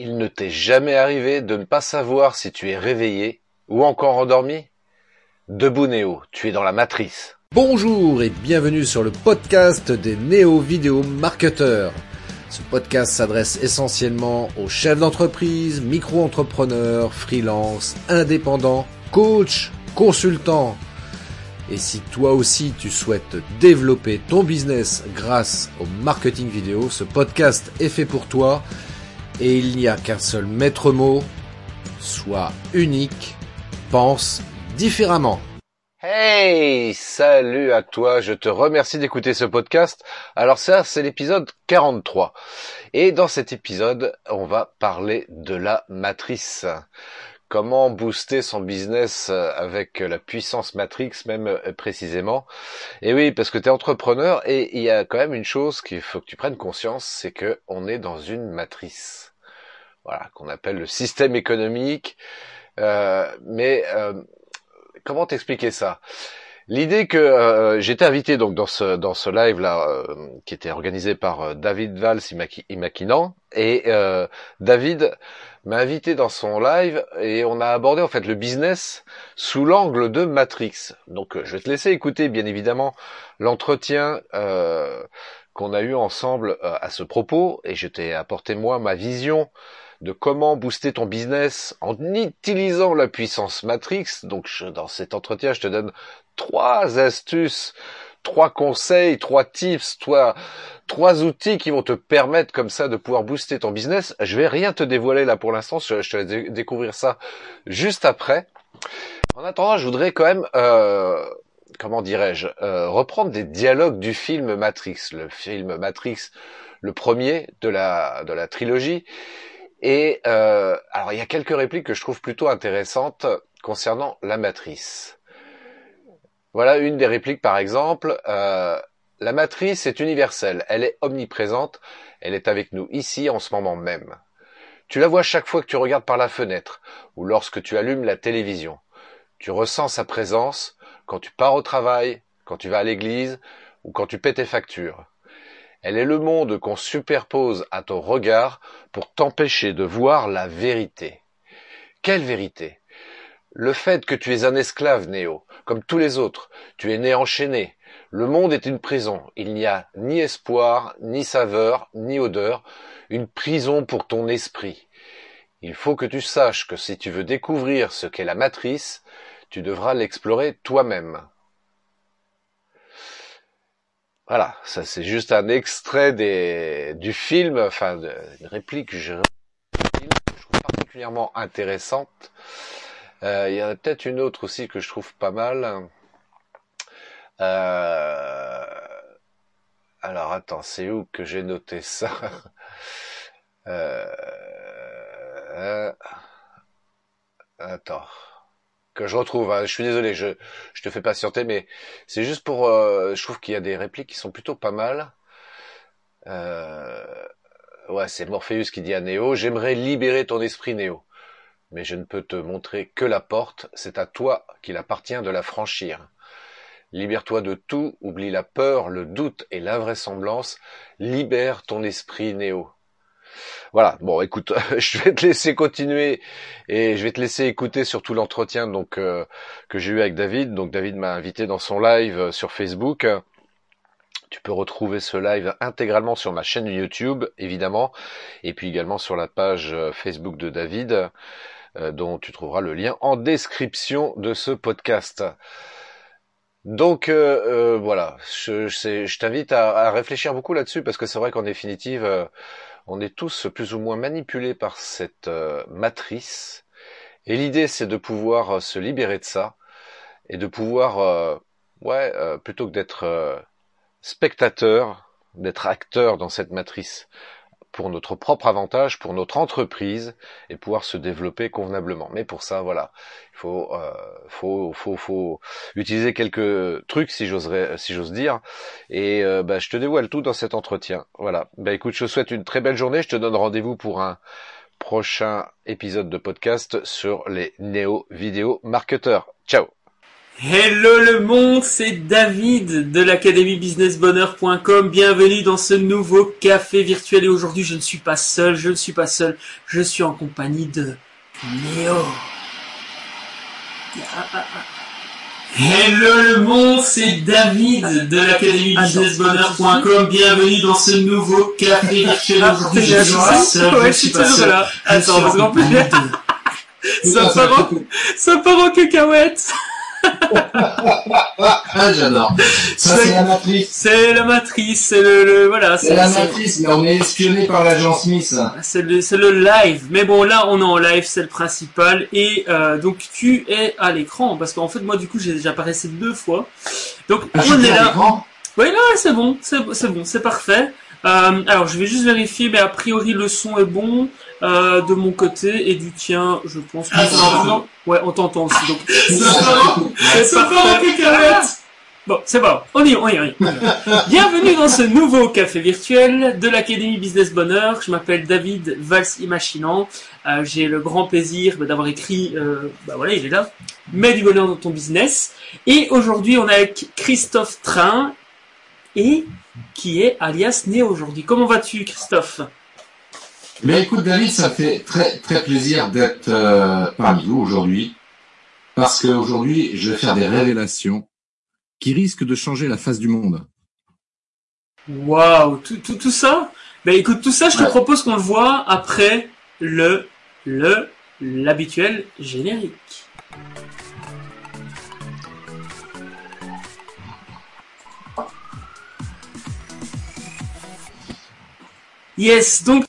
Il ne t'est jamais arrivé de ne pas savoir si tu es réveillé ou encore endormi? Debout Néo, tu es dans la matrice. Bonjour et bienvenue sur le podcast des Néo Vidéo Marketeurs. Ce podcast s'adresse essentiellement aux chefs d'entreprise, micro-entrepreneurs, freelance, indépendants, coachs, consultants. Et si toi aussi tu souhaites développer ton business grâce au marketing vidéo, ce podcast est fait pour toi et il n'y a qu'un seul maître mot, sois unique, pense différemment. Hey, salut à toi, je te remercie d'écouter ce podcast. Alors ça, c'est l'épisode 43. Et dans cet épisode, on va parler de la matrice. Comment booster son business avec la puissance Matrix même précisément. Et oui, parce que tu es entrepreneur et il y a quand même une chose qu'il faut que tu prennes conscience, c'est que on est dans une matrice voilà, qu'on appelle le système économique. Euh, mais euh, comment t'expliquer ça? L'idée que euh, j'étais invité donc dans ce dans ce live là qui était organisé par David Valls Imakinan et David m'a invité dans son live et on a abordé en fait le business sous l'angle de Matrix. Donc je vais te laisser écouter bien évidemment l'entretien qu'on a eu ensemble à ce propos et je t'ai apporté moi ma vision de comment booster ton business en utilisant la puissance Matrix. Donc dans cet entretien, je te donne trois astuces, trois conseils, trois tips, trois, trois outils qui vont te permettre comme ça de pouvoir booster ton business. Je vais rien te dévoiler là pour l'instant, je, te vais découvrir ça juste après. En attendant, je voudrais quand même, euh, comment dirais-je, euh, reprendre des dialogues du film Matrix, le film Matrix, le premier de la de la trilogie, et euh, alors il y a quelques répliques que je trouve plutôt intéressantes concernant la matrice. Voilà une des répliques par exemple. Euh, la matrice est universelle, elle est omniprésente, elle est avec nous ici en ce moment même. Tu la vois chaque fois que tu regardes par la fenêtre ou lorsque tu allumes la télévision. Tu ressens sa présence quand tu pars au travail, quand tu vas à l'église ou quand tu paies tes factures. Elle est le monde qu'on superpose à ton regard pour t'empêcher de voir la vérité. Quelle vérité? Le fait que tu es un esclave, Néo, comme tous les autres. Tu es né enchaîné. Le monde est une prison. Il n'y a ni espoir, ni saveur, ni odeur. Une prison pour ton esprit. Il faut que tu saches que si tu veux découvrir ce qu'est la matrice, tu devras l'explorer toi-même. Voilà, ça c'est juste un extrait du film, enfin une réplique que je, trouve particulièrement intéressante. Euh, il y en a peut-être une autre aussi que je trouve pas mal. Euh, alors attends, c'est où que j'ai noté ça? Euh, Attends que je retrouve. Hein. Je suis désolé, je, te fais patienter, mais c'est juste pour. Euh, je trouve qu'il y a des répliques qui sont plutôt pas mal. Euh, ouais, c'est Morpheus qui dit à Néo J'aimerais libérer ton esprit, Néo, mais je ne peux te montrer que la porte. C'est à toi qu'il appartient de la franchir. Libère-toi de tout, oublie la peur, le doute et l'invraisemblance. Libère ton esprit, Néo. Voilà. Bon, écoute, je vais te laisser continuer et je vais te laisser écouter surtout l'entretien donc euh, que j'ai eu avec David. Donc David m'a invité dans son live euh, sur Facebook. Tu peux retrouver ce live intégralement sur ma chaîne YouTube, évidemment, et puis également sur la page euh, Facebook de David, dont tu trouveras le lien en description de ce podcast. Donc voilà, je, t'invite à, réfléchir beaucoup là-dessus parce que c'est vrai qu'en définitive, on est tous plus ou moins manipulés par cette euh, matrice. Et l'idée, c'est de pouvoir euh, se libérer de ça et de pouvoir, euh, ouais, plutôt que d'être spectateur, d'être acteur dans cette matrice pour notre propre avantage, pour notre entreprise et pouvoir se développer convenablement. Mais pour ça, voilà, il faut, euh, faut, faut, faut utiliser quelques trucs, si j'oserais, si j'ose dire. Et euh, bah, je te dévoile tout dans cet entretien. Voilà. Bah écoute, je te souhaite une très belle journée. Je te donne rendez-vous pour un prochain épisode de podcast sur les néo vidéo marketeurs. Ciao. Hello le monde, c'est David de l'académie businessbonheur.com. Bienvenue dans ce nouveau café virtuel et aujourd'hui je ne suis pas seul, je ne suis pas seul, je suis en compagnie de Néo. Hello le monde, c'est David de l'académie businessbonheur.com. Bienvenue dans ce nouveau café virtuel. Aujourd'hui je ne suis pas seul, je ne suis pas seul. Attends, parce qu'en plus, ça part en cacahuète. Ah, j'adore. Ça, c'est la matrice. C'est la matrice, c'est le, le, voilà. C'est la matrice, mais on est espionné par l'agent Smith. C'est le, c'est le live. Mais bon, là, on est en live, c'est le principal. Et euh, donc, tu es à l'écran, parce qu'en fait, moi, du coup, j'ai déjà apparaissé deux fois. Donc, Ah, on est là. Oui, là, c'est bon, c'est c'est bon, c'est parfait. Euh, alors, je vais juste vérifier, mais a priori, le son est bon euh, de mon côté et du tien, je pense que Ah, va. Ouais, on t'entend aussi. Donc, c'est. Bon, c'est bon, on y, on y, on y. Bienvenue dans ce nouveau café virtuel de l'Académie Business Bonheur. Je m'appelle David Valls Imaginant. Euh, J'ai le grand plaisir bah, d'avoir écrit, euh, bah voilà, il est là, Mets du bonheur dans ton business. Et aujourd'hui, on est avec Christophe Train et qui est alias Néo aujourd'hui. Comment vas-tu, Christophe? Mais écoute, David, ça fait très très plaisir d'être euh, parmi vous aujourd'hui, parce qu'aujourd'hui, je vais faire des révélations qui risquent de changer la face du monde. Waouh, tout, tout, tout ça? Ben écoute, tout ça, je te Ouais. propose qu'on le voit après le, le, l'habituel générique. Yes, donc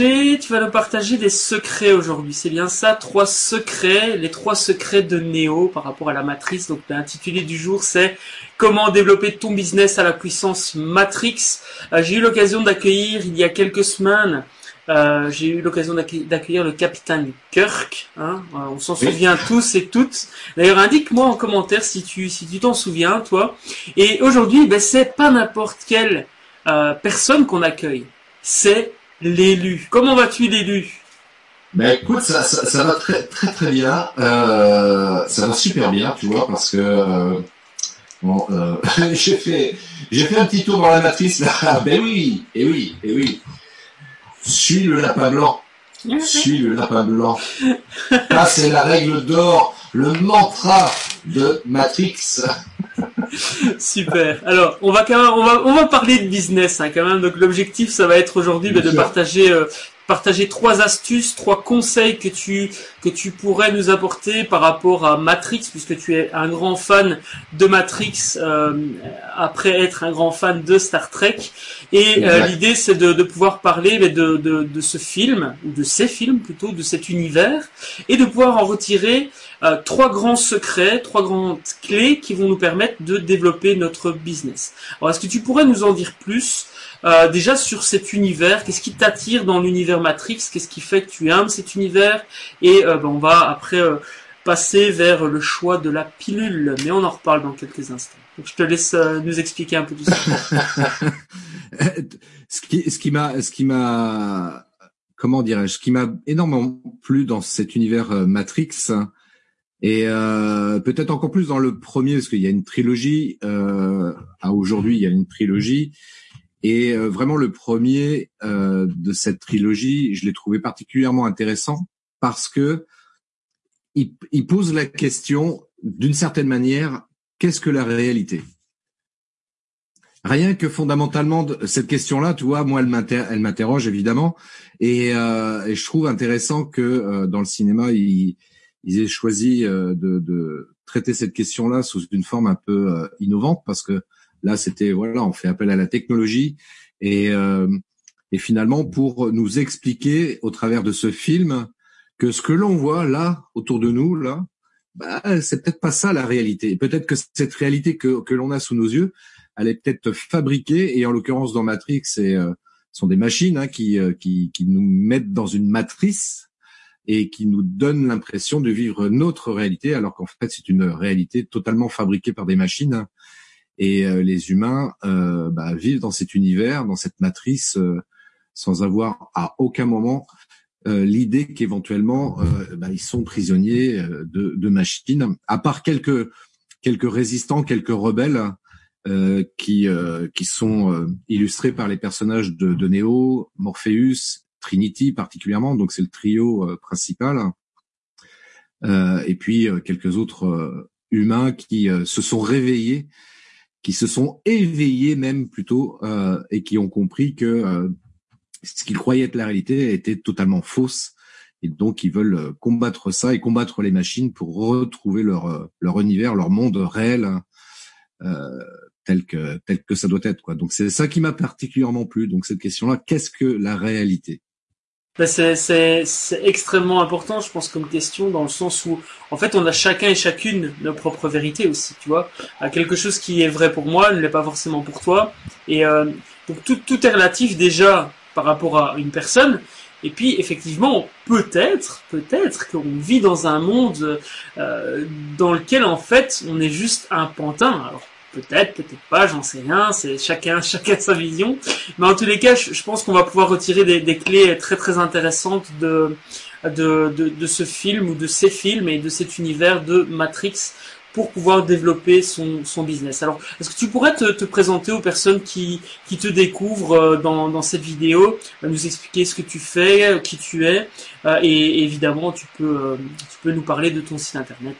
tu vas nous partager- tu vas nous partager des secrets aujourd'hui. C'est bien ça, trois secrets, les trois secrets de Néo par rapport à la matrice. Donc l'intitulé du jour, c'est comment développer ton business à la puissance Matrix. Euh, j'ai eu l'occasion d'accueillir il y a quelques semaines, euh, j'ai eu l'occasion d'accueillir d'accueillir le capitaine Kirk. Hein, Euh, on s'en Oui. souvient tous et toutes. D'ailleurs, indique-moi en commentaire si tu si tu t'en souviens, toi. Et aujourd'hui, ben, c'est pas n'importe quelle personne qu'on accueille, c'est l'élu. Comment vas-tu, l'élu? Ben écoute, ça, ça, ça va très très très bien. Euh, ça va super bien, tu vois, parce que euh, bon, euh, j'ai fait j'ai fait un petit tour dans la matrice là. Ben oui, et oui, et oui. Suis le lapin blanc. Suis le lapin blanc. Ça c'est la règle d'or, le mantra de Matrix. Super. Alors, on va quand même, on va, on va parler de business hein, quand même. Donc, l'objectif, ça va être aujourd'hui bah, de sûr. partager, euh, partager trois astuces, trois conseils que tu que tu pourrais nous apporter par rapport à Matrix, puisque tu es un grand fan de Matrix euh, après être un grand fan de Star Trek. Et euh, l'idée, c'est de, de pouvoir parler mais de, de, de ce film ou de ces films plutôt, de cet univers, et de pouvoir en retirer euh, trois grands secrets, trois grandes clés qui vont nous permettre de développer notre business. Alors, est-ce que tu pourrais nous en dire plus euh, déjà sur cet univers? Qu'est-ce qui t'attire dans l'univers Matrix? Qu'est-ce qui fait que tu aimes cet univers? Et euh, ben, on va après euh, passer vers le choix de la pilule, mais on en reparle dans quelques instants. Donc, je te laisse euh, nous expliquer un peu tout ça. ce qui, ce qui m'a, ce qui m'a, comment dirais-je, ce qui m'a énormément plu dans cet univers Matrix, et euh, peut-être encore plus dans le premier, parce qu'il y a une trilogie. Euh, à aujourd'hui, il y a une trilogie, et euh, vraiment le premier euh, de cette trilogie, je l'ai trouvé particulièrement intéressant parce que il, il pose la question d'une certaine manière qu'est-ce que la réalité? Rien que fondamentalement cette question-là, tu vois, moi elle m'inter- elle m'interroge évidemment, et, euh, et je trouve intéressant que euh, dans le cinéma ils, ils aient choisi euh, de, de traiter cette question-là sous une forme un peu euh, innovante, parce que là c'était voilà, on fait appel à la technologie et euh, et finalement pour nous expliquer au travers de ce film que ce que l'on voit là autour de nous là, bah, c'est peut-être pas ça la réalité. Peut-être que cette réalité que, que l'on a sous nos yeux, elle est peut-être fabriquée, et en l'occurrence dans Matrix, c'est euh, sont des machines hein, qui, euh, qui, qui nous mettent dans une matrice et qui nous donnent l'impression de vivre notre réalité, alors qu'en fait c'est une réalité totalement fabriquée par des machines. Et euh, les humains euh, bah, vivent dans cet univers, dans cette matrice, euh, sans avoir à aucun moment euh, l'idée qu'éventuellement euh, bah, ils sont prisonniers euh, de, de machines, à part quelques quelques résistants, quelques rebelles qui qui sont illustrés par les personnages de, de Neo, Morpheus, Trinity particulièrement. Donc c'est le trio principal. et puis quelques autres humains qui se sont réveillés, qui se sont éveillés même plutôt et qui ont compris que ce qu'ils croyaient être la réalité était totalement fausse et donc ils veulent combattre ça et combattre les machines pour retrouver leur leur univers, leur monde réel euh, tel que tel que ça doit être quoi. Donc c'est ça qui m'a particulièrement plu. Donc cette question-là, qu'est-ce que la réalité? C'est, c'est, c'est extrêmement important, je pense, comme question, dans le sens où, en fait, on a chacun et chacune nos propres vérités aussi, tu vois. Euh, quelque chose qui est vrai pour moi ne l'est pas forcément pour toi. Et euh, donc tout, tout est relatif déjà par rapport à une personne. Et puis, effectivement, peut-être, peut-être qu'on vit dans un monde euh, dans lequel, en fait, on est juste un pantin. Alors, Peut-être, peut-être pas, j'en sais rien, c'est chacun, chacun sa vision. Mais en tous les cas, je, pense qu'on va pouvoir retirer des, clés très très intéressantes de, de, de, ce film ou de ces films et de cet univers de Matrix pour pouvoir développer son, son business. Alors, est-ce que tu pourrais te, te, présenter aux personnes qui, qui te découvrent euh, dans, dans cette vidéo, euh, nous expliquer ce que tu fais, qui tu es, euh, et évidemment, tu peux, tu peux nous parler de ton site internet.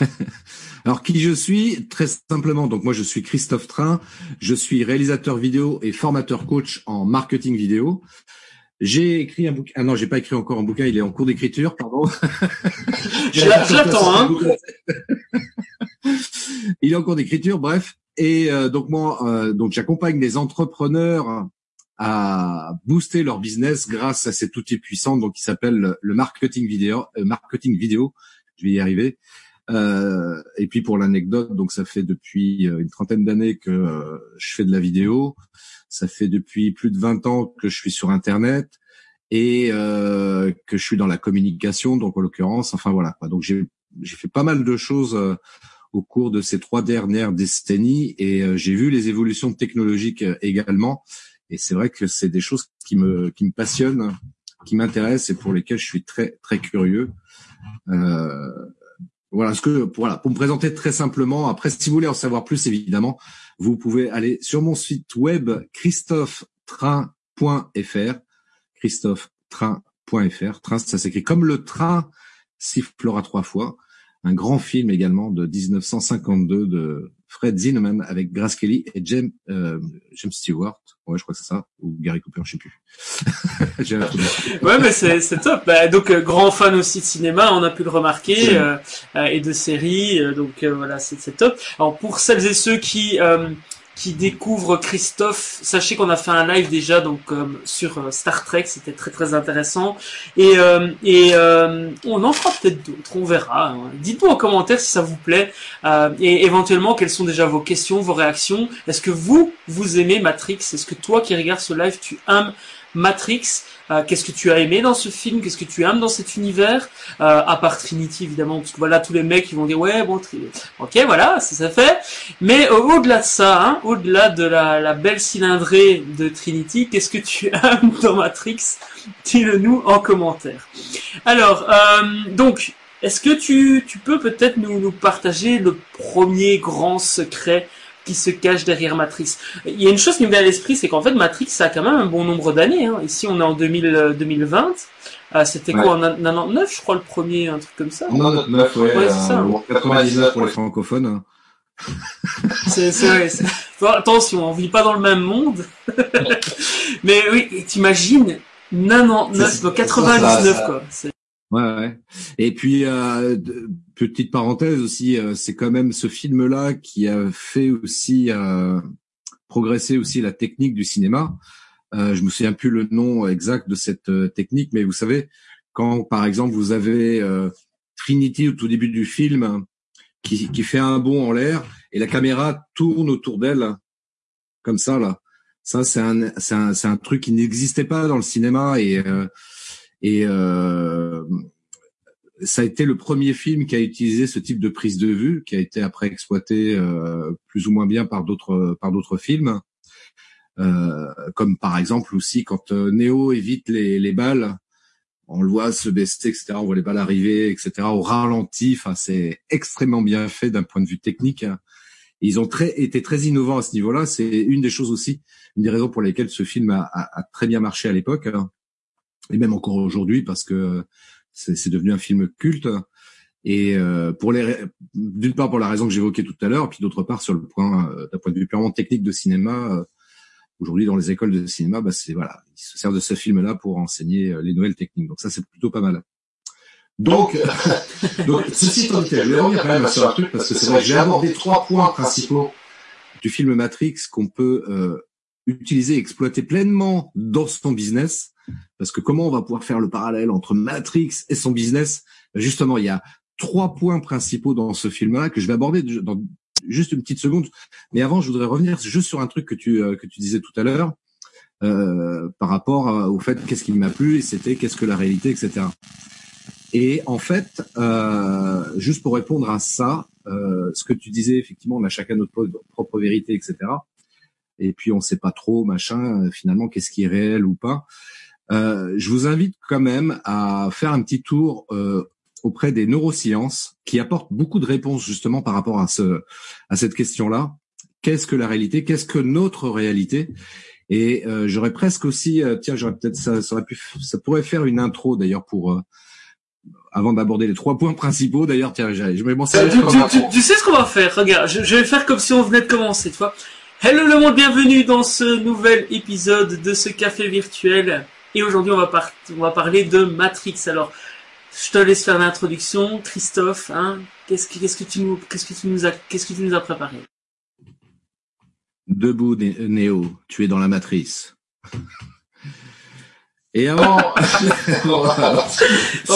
Alors qui je suis? Très simplement, donc moi je suis Christophe Train, je suis réalisateur vidéo et formateur coach en marketing vidéo. J'ai écrit un bouquin. Ah non, j'ai pas écrit encore un bouquin, il est en cours d'écriture, pardon. J'attends, hein. il est en cours d'écriture, bref. Et euh, donc moi, euh, donc j'accompagne les entrepreneurs à booster leur business grâce à cet outil puissant, donc qui s'appelle le marketing vidéo. Euh, marketing vidéo, je vais y arriver. Euh, et puis pour l'anecdote, donc ça fait depuis euh, une trentaine d'années que euh, je fais de la vidéo. Ça fait depuis plus de 20 ans que je suis sur Internet et euh, que je suis dans la communication. Donc en l'occurrence, enfin voilà. Donc j'ai fait pas mal de choses au cours de ces trois dernières décennies et j'ai vu les évolutions technologiques également. Et c'est vrai que c'est des choses qui me qui me passionnent, qui m'intéressent et pour lesquelles je suis très très curieux. Euh, voilà, ce que voilà, pour me présenter très simplement. Après, si vous voulez en savoir plus, évidemment, vous pouvez aller sur mon site web christophetrain.fr. Christophetrain.fr. Train, ça s'écrit comme le train sifflera trois fois. Un grand film également de 1952 de Fred Zinnemann avec Grace Kelly et James, euh, James Stewart. Ouais, je crois que c'est ça. Ou Gary Cooper, je sais plus. ouais, mais c'est, c'est top. Bah, donc, euh, grand fan aussi de cinéma, on a pu le remarquer, euh, euh, et de séries. donc, voilà, c'est, c'est top. Alors, pour celles et ceux qui qui découvre Christophe. Sachez qu'on a fait un live déjà donc sur euh, Star Trek, c'était très très intéressant. Et, euh, euh, on en fera peut-être d'autres, on verra. Hein. Dites-nous en commentaire si ça vous plaît et éventuellement quelles sont déjà vos questions, vos réactions? Est-ce que vous vous aimez Matrix? Est-ce que toi qui regardes ce live tu aimes Matrix euh, qu'est-ce que tu as aimé dans ce film? Qu'est-ce que tu aimes dans cet univers? Euh, À part Trinity évidemment, parce que voilà tous les mecs qui vont dire ouais bon, ok voilà c'est ça fait. Mais au-delà de ça, hein, au-delà de la, belle cylindrée de Trinity, qu'est-ce que tu aimes dans Matrix? Dis-le-nous en commentaire. Alors euh, donc est-ce que tu, tu peux peut-être nous, nous partager le premier grand secret qui se cache derrière Matrix. Il y a une chose qui me vient à l'esprit, c'est qu'en fait Matrix ça a quand même un bon nombre d'années. Hein. Ici on est en 2000, 2020. Euh, euh, c'était quoi en 99 je crois le premier, un truc comme ça? 99 ouais, ouais c'est ça. 99 euh, pour les francophones. Hein. c'est vrai. Attention, on vit pas dans le même monde. Mais oui, t'imagines 99, 99 quoi. Ouais, ouais. Et puis euh, petite parenthèse aussi, euh, c'est quand même ce film-là qui a fait aussi euh, progresser aussi la technique du cinéma. Euh, je me souviens plus le nom exact de cette euh, technique, mais vous savez, quand par exemple vous avez Trinity au tout début du film qui, qui fait un bond en l'air et la caméra tourne autour d'elle comme ça là. Ça c'est un c'est un un truc qui n'existait pas dans le cinéma et et euh, ça a été le premier film qui a utilisé ce type de prise de vue, qui a été après exploité euh, plus ou moins bien par d'autres par d'autres films, euh, comme par exemple aussi quand euh, Neo évite les, les balles on le voit se baisser, etc. On voit les balles arriver, etc. Au ralenti, enfin, c'est extrêmement bien fait d'un point de vue technique. Ils ont très, été très innovants à ce niveau-là. C'est une des choses aussi, une des raisons pour lesquelles ce film a, a, a très bien marché à l'époque, hein. et même encore aujourd'hui, parce que c'est devenu un film culte. Et euh, pour les, d'une part pour la raison que j'évoquais tout à l'heure, puis d'autre part sur le point, euh, d'un point de vue purement technique de cinéma, euh, aujourd'hui dans les écoles de cinéma, bah c'est voilà, ils se servent de ce film-là pour enseigner les nouvelles techniques. Donc ça c'est plutôt pas mal. Donc, donc ceci étant dit, je vais revenir quand même sur un truc parce que c'est vrai que j'ai abordé trois points principaux du film Matrix qu'on peut euh, utiliser, exploiter pleinement dans son business. Parce que comment on va pouvoir faire le parallèle entre Matrix et son business? Justement, il y a trois points principaux dans ce film-là que je vais aborder dans juste une petite seconde. Mais avant, je voudrais revenir juste sur un truc que tu euh, que tu disais tout à l'heure euh, par rapport au fait qu'est-ce qui m'a plu et c'était qu'est-ce que la réalité, etc. Et en fait, euh, juste pour répondre à ça, euh, ce que tu disais, effectivement, on a chacun notre propre vérité, etc. Et puis on sait pas trop, machin, finalement, qu'est-ce qui est réel ou pas. Euh, je vous invite quand même à faire un petit tour euh, auprès des neurosciences qui apportent beaucoup de réponses justement par rapport à ce à cette question-là. Qu'est-ce que la réalité? Qu'est-ce que notre réalité? Et euh, j'aurais presque aussi, euh, tiens, j'aurais peut-être ça, ça, aurait pu, ça pourrait faire une intro d'ailleurs pour euh, avant d'aborder les trois points principaux. D'ailleurs, tiens, je vais m'en servir. Tu, tu, sais ce qu'on va faire? Regarde, je, je, vais faire comme si on venait de commencer, tu vois. Hello le monde, bienvenue dans ce nouvel épisode de ce café virtuel. Et aujourd'hui, on va, on va parler de Matrix. Alors, je te laisse faire l'introduction, Christophe. Hein, qu'est-ce que, tu nous, qu'est-ce que tu nous as, qu'est-ce que tu nous as préparé? Debout, Néo, tu es dans la matrice. Et avant, en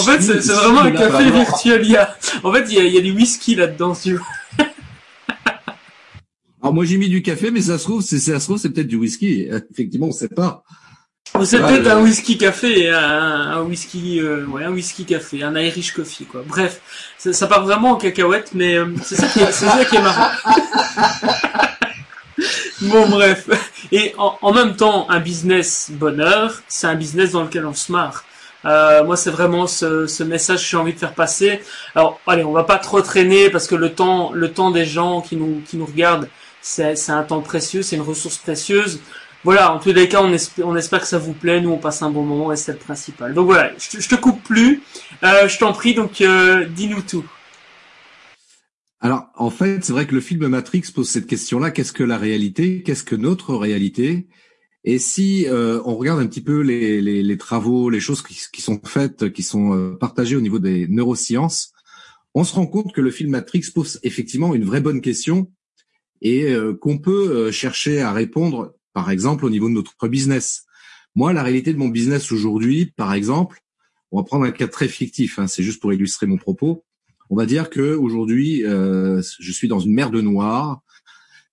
fait, c'est, vraiment un café virtuel. Il y a, en fait, il y a, il y a du whisky là-dedans, tu vois. Alors moi j'ai mis du café, mais ça se trouve, c'est, ça se trouve, c'est peut-être du whisky. Effectivement, on sait pas. C'est peut-être un whisky café, un, un whisky, euh, ouais, un whisky café, un Irish coffee, quoi. Bref, ça, ça part vraiment en cacahuète, mais euh, c'est ça, qui est, c'est ça qui est marrant. bon, bref. Et en, en, même temps, un business bonheur, c'est un business dans lequel on se marre. Euh, moi, c'est vraiment ce, ce, message que j'ai envie de faire passer. Alors, allez, on va pas trop traîner parce que le temps, le temps des gens qui nous, qui nous regardent, c'est, c'est un temps précieux, c'est une ressource précieuse voilà, en tous les cas, on, espère, que ça vous plaît, nous on passe un bon moment et c'est le principal. Donc voilà, je te, coupe plus, euh, je t'en prie, donc euh, dis-nous tout. Alors, en fait, c'est vrai que le film Matrix pose cette question-là. Qu'est-ce que la réalité? Qu'est-ce que notre réalité? Et si euh, on regarde un petit peu les, travaux, les choses qui, sont faites, qui sont partagées au niveau des neurosciences, on se rend compte que le film Matrix pose effectivement une vraie bonne question et qu'on peut chercher à répondre par exemple, au niveau de notre business. Moi, la réalité de mon business aujourd'hui, par exemple, on va prendre un cas très fictif, hein, c'est juste pour illustrer mon propos. On va dire que aujourd'hui, euh, je suis dans une mer de noir,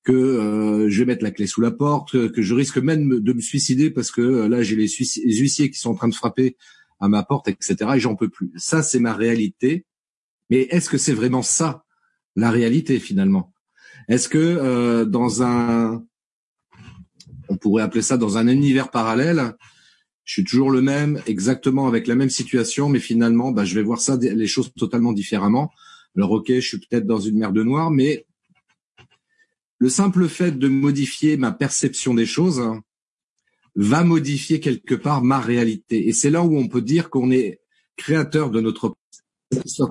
que euh, je vais mettre la clé sous la porte, que je risque même de me suicider parce que euh, là, j'ai les, huissiers qui sont en train de frapper à ma porte, etc. Et j'en peux plus. Ça, c'est ma réalité. Mais est-ce que c'est vraiment ça, la réalité finalement? Est-ce que euh, dans un on pourrait appeler ça dans un univers parallèle. Je suis toujours le même, exactement avec la même situation, mais finalement, bah, je vais voir ça les choses totalement différemment. Alors ok, je suis peut-être dans une mer de noir, mais le simple fait de modifier ma perception des choses va modifier quelque part ma réalité. Et c'est là où on peut dire qu'on est créateur de notre c'est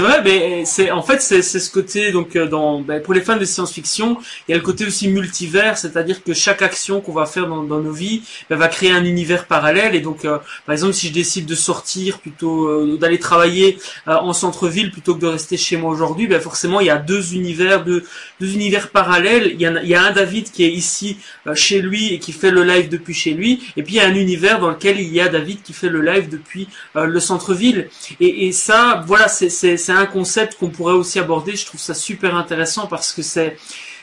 vrai, mais c'est en fait c'est ce côté donc euh, dans ben, pour les fans de science-fiction, il y a le côté aussi multivers, c'est-à-dire que chaque action qu'on va faire dans, dans nos vies ben, va créer un univers parallèle. Et donc, euh, par exemple, si je décide de sortir plutôt euh, d'aller travailler en centre-ville plutôt que de rester chez moi aujourd'hui, ben forcément il y a deux univers, deux, deux univers parallèles. Il y, a, il y a un David qui est ici chez lui et qui fait le live depuis chez lui, et puis il y a un univers dans lequel il y a David qui fait le live depuis le centre-ville. Et, ça, voilà, c'est un concept qu'on pourrait aussi aborder. Je trouve ça super intéressant parce que c'est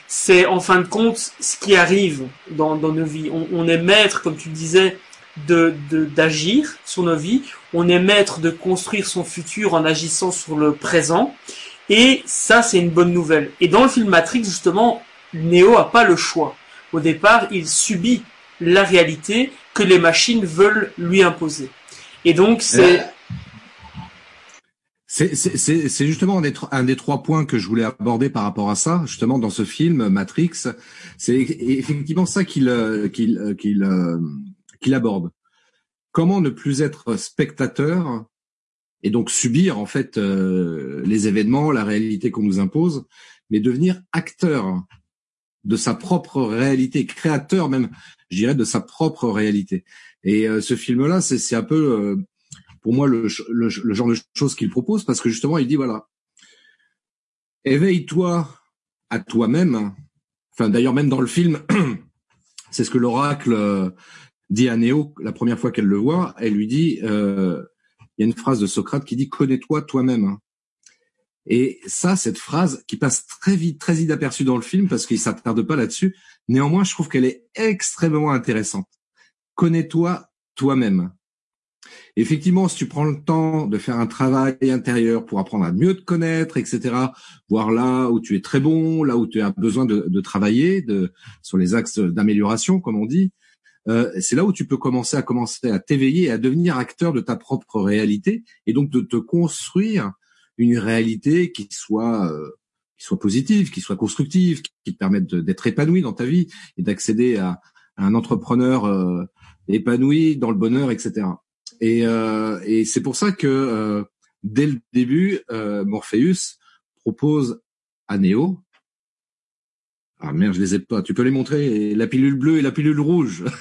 c'est en fin de compte ce qui arrive dans, nos vies. On, est maître, comme tu disais, de d'agir sur nos vies. On est maître de construire son futur en agissant sur le présent. Et ça, c'est une bonne nouvelle. Et dans le film Matrix, justement, Neo a pas le choix. Au départ, il subit la réalité que les machines veulent lui imposer. Et donc c'est c'est justement un des, trois points que je voulais aborder par rapport à ça, justement dans ce film Matrix. C'est effectivement ça qu'il euh, euh, euh, qu'il aborde. Comment ne plus être spectateur et donc subir en fait les événements, la réalité qu'on nous impose, mais devenir acteur de sa propre réalité, créateur même, je dirais, de sa propre réalité. Et ce film-là, c'est un peu pour moi le, genre de choses qu'il propose parce que justement il dit voilà éveille-toi à toi-même. Enfin d'ailleurs même dans le film c'est ce que l'oracle euh, dit à Néo la première fois qu'elle le voit elle lui dit euh, il y a une phrase de Socrate qui dit connais-toi toi-même. Et ça cette phrase qui passe très vite très inaperçue dans le film parce qu'il s'attarde pas là-dessus néanmoins je trouve qu'elle est extrêmement intéressante. Connais-toi toi-même Effectivement, si tu prends le temps de faire un travail intérieur pour apprendre à mieux te connaître, etc., voir là où tu es très bon, là où tu as besoin de, travailler, de, sur les axes d'amélioration, comme on dit, euh, c'est là où tu peux commencer à commencer à t'éveiller et à devenir acteur de ta propre réalité et donc de te construire une réalité qui soit euh, positive, qui soit constructive, qui, te permette d'être épanoui dans ta vie et d'accéder à, un entrepreneur euh, épanoui dans le bonheur, etc. Et, euh, et c'est pour ça que euh, dès le début, euh, Morpheus propose à Neo. Ah merde, je les ai pas. Tu peux les montrer La pilule bleue et la pilule rouge.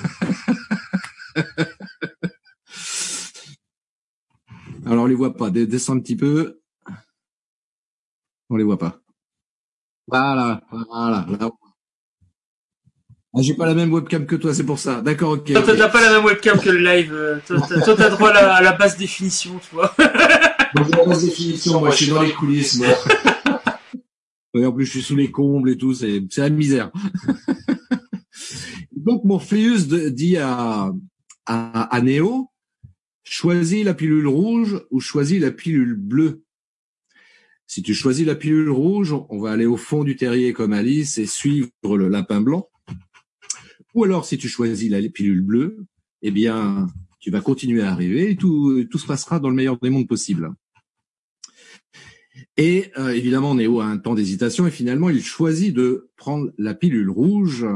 Alors on les voit pas. Descends un petit peu. On les voit pas. Voilà, voilà. Là, ah, j'ai pas la même webcam que toi, c'est pour ça. D'accord, ok. Toi, t'as pas la même webcam que le live. Euh, toi, t'as droit à la, basse définition, tu vois. Donc, la basse définition, moi, je suis dans les coulisses, moi. en plus, je suis sous les combles et tout, c'est, c'est la misère. Donc, Morpheus dit à, à, à Neo, choisis la pilule rouge ou choisis la pilule bleue. Si tu choisis la pilule rouge, on va aller au fond du terrier comme Alice et suivre le lapin blanc. Ou alors, si tu choisis la pilule bleue, eh bien, tu vas continuer à arriver et tout, se passera dans le meilleur des mondes possible. Et euh, évidemment, Néo a un temps d'hésitation et finalement, il choisit de prendre la pilule rouge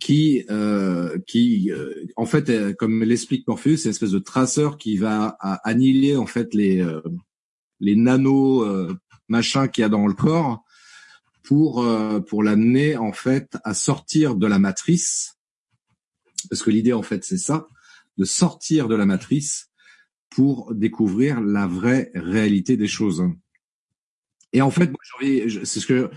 qui, euh, euh, en fait, comme l'explique Morpheus, c'est une espèce de traceur qui va annihiler en fait les, les nano machins qu'il y a dans le corps pour euh, pour l'amener en fait à sortir de la matrice parce que l'idée en fait c'est ça de sortir de la matrice pour découvrir la vraie réalité des choses. Et en fait, c'est ce que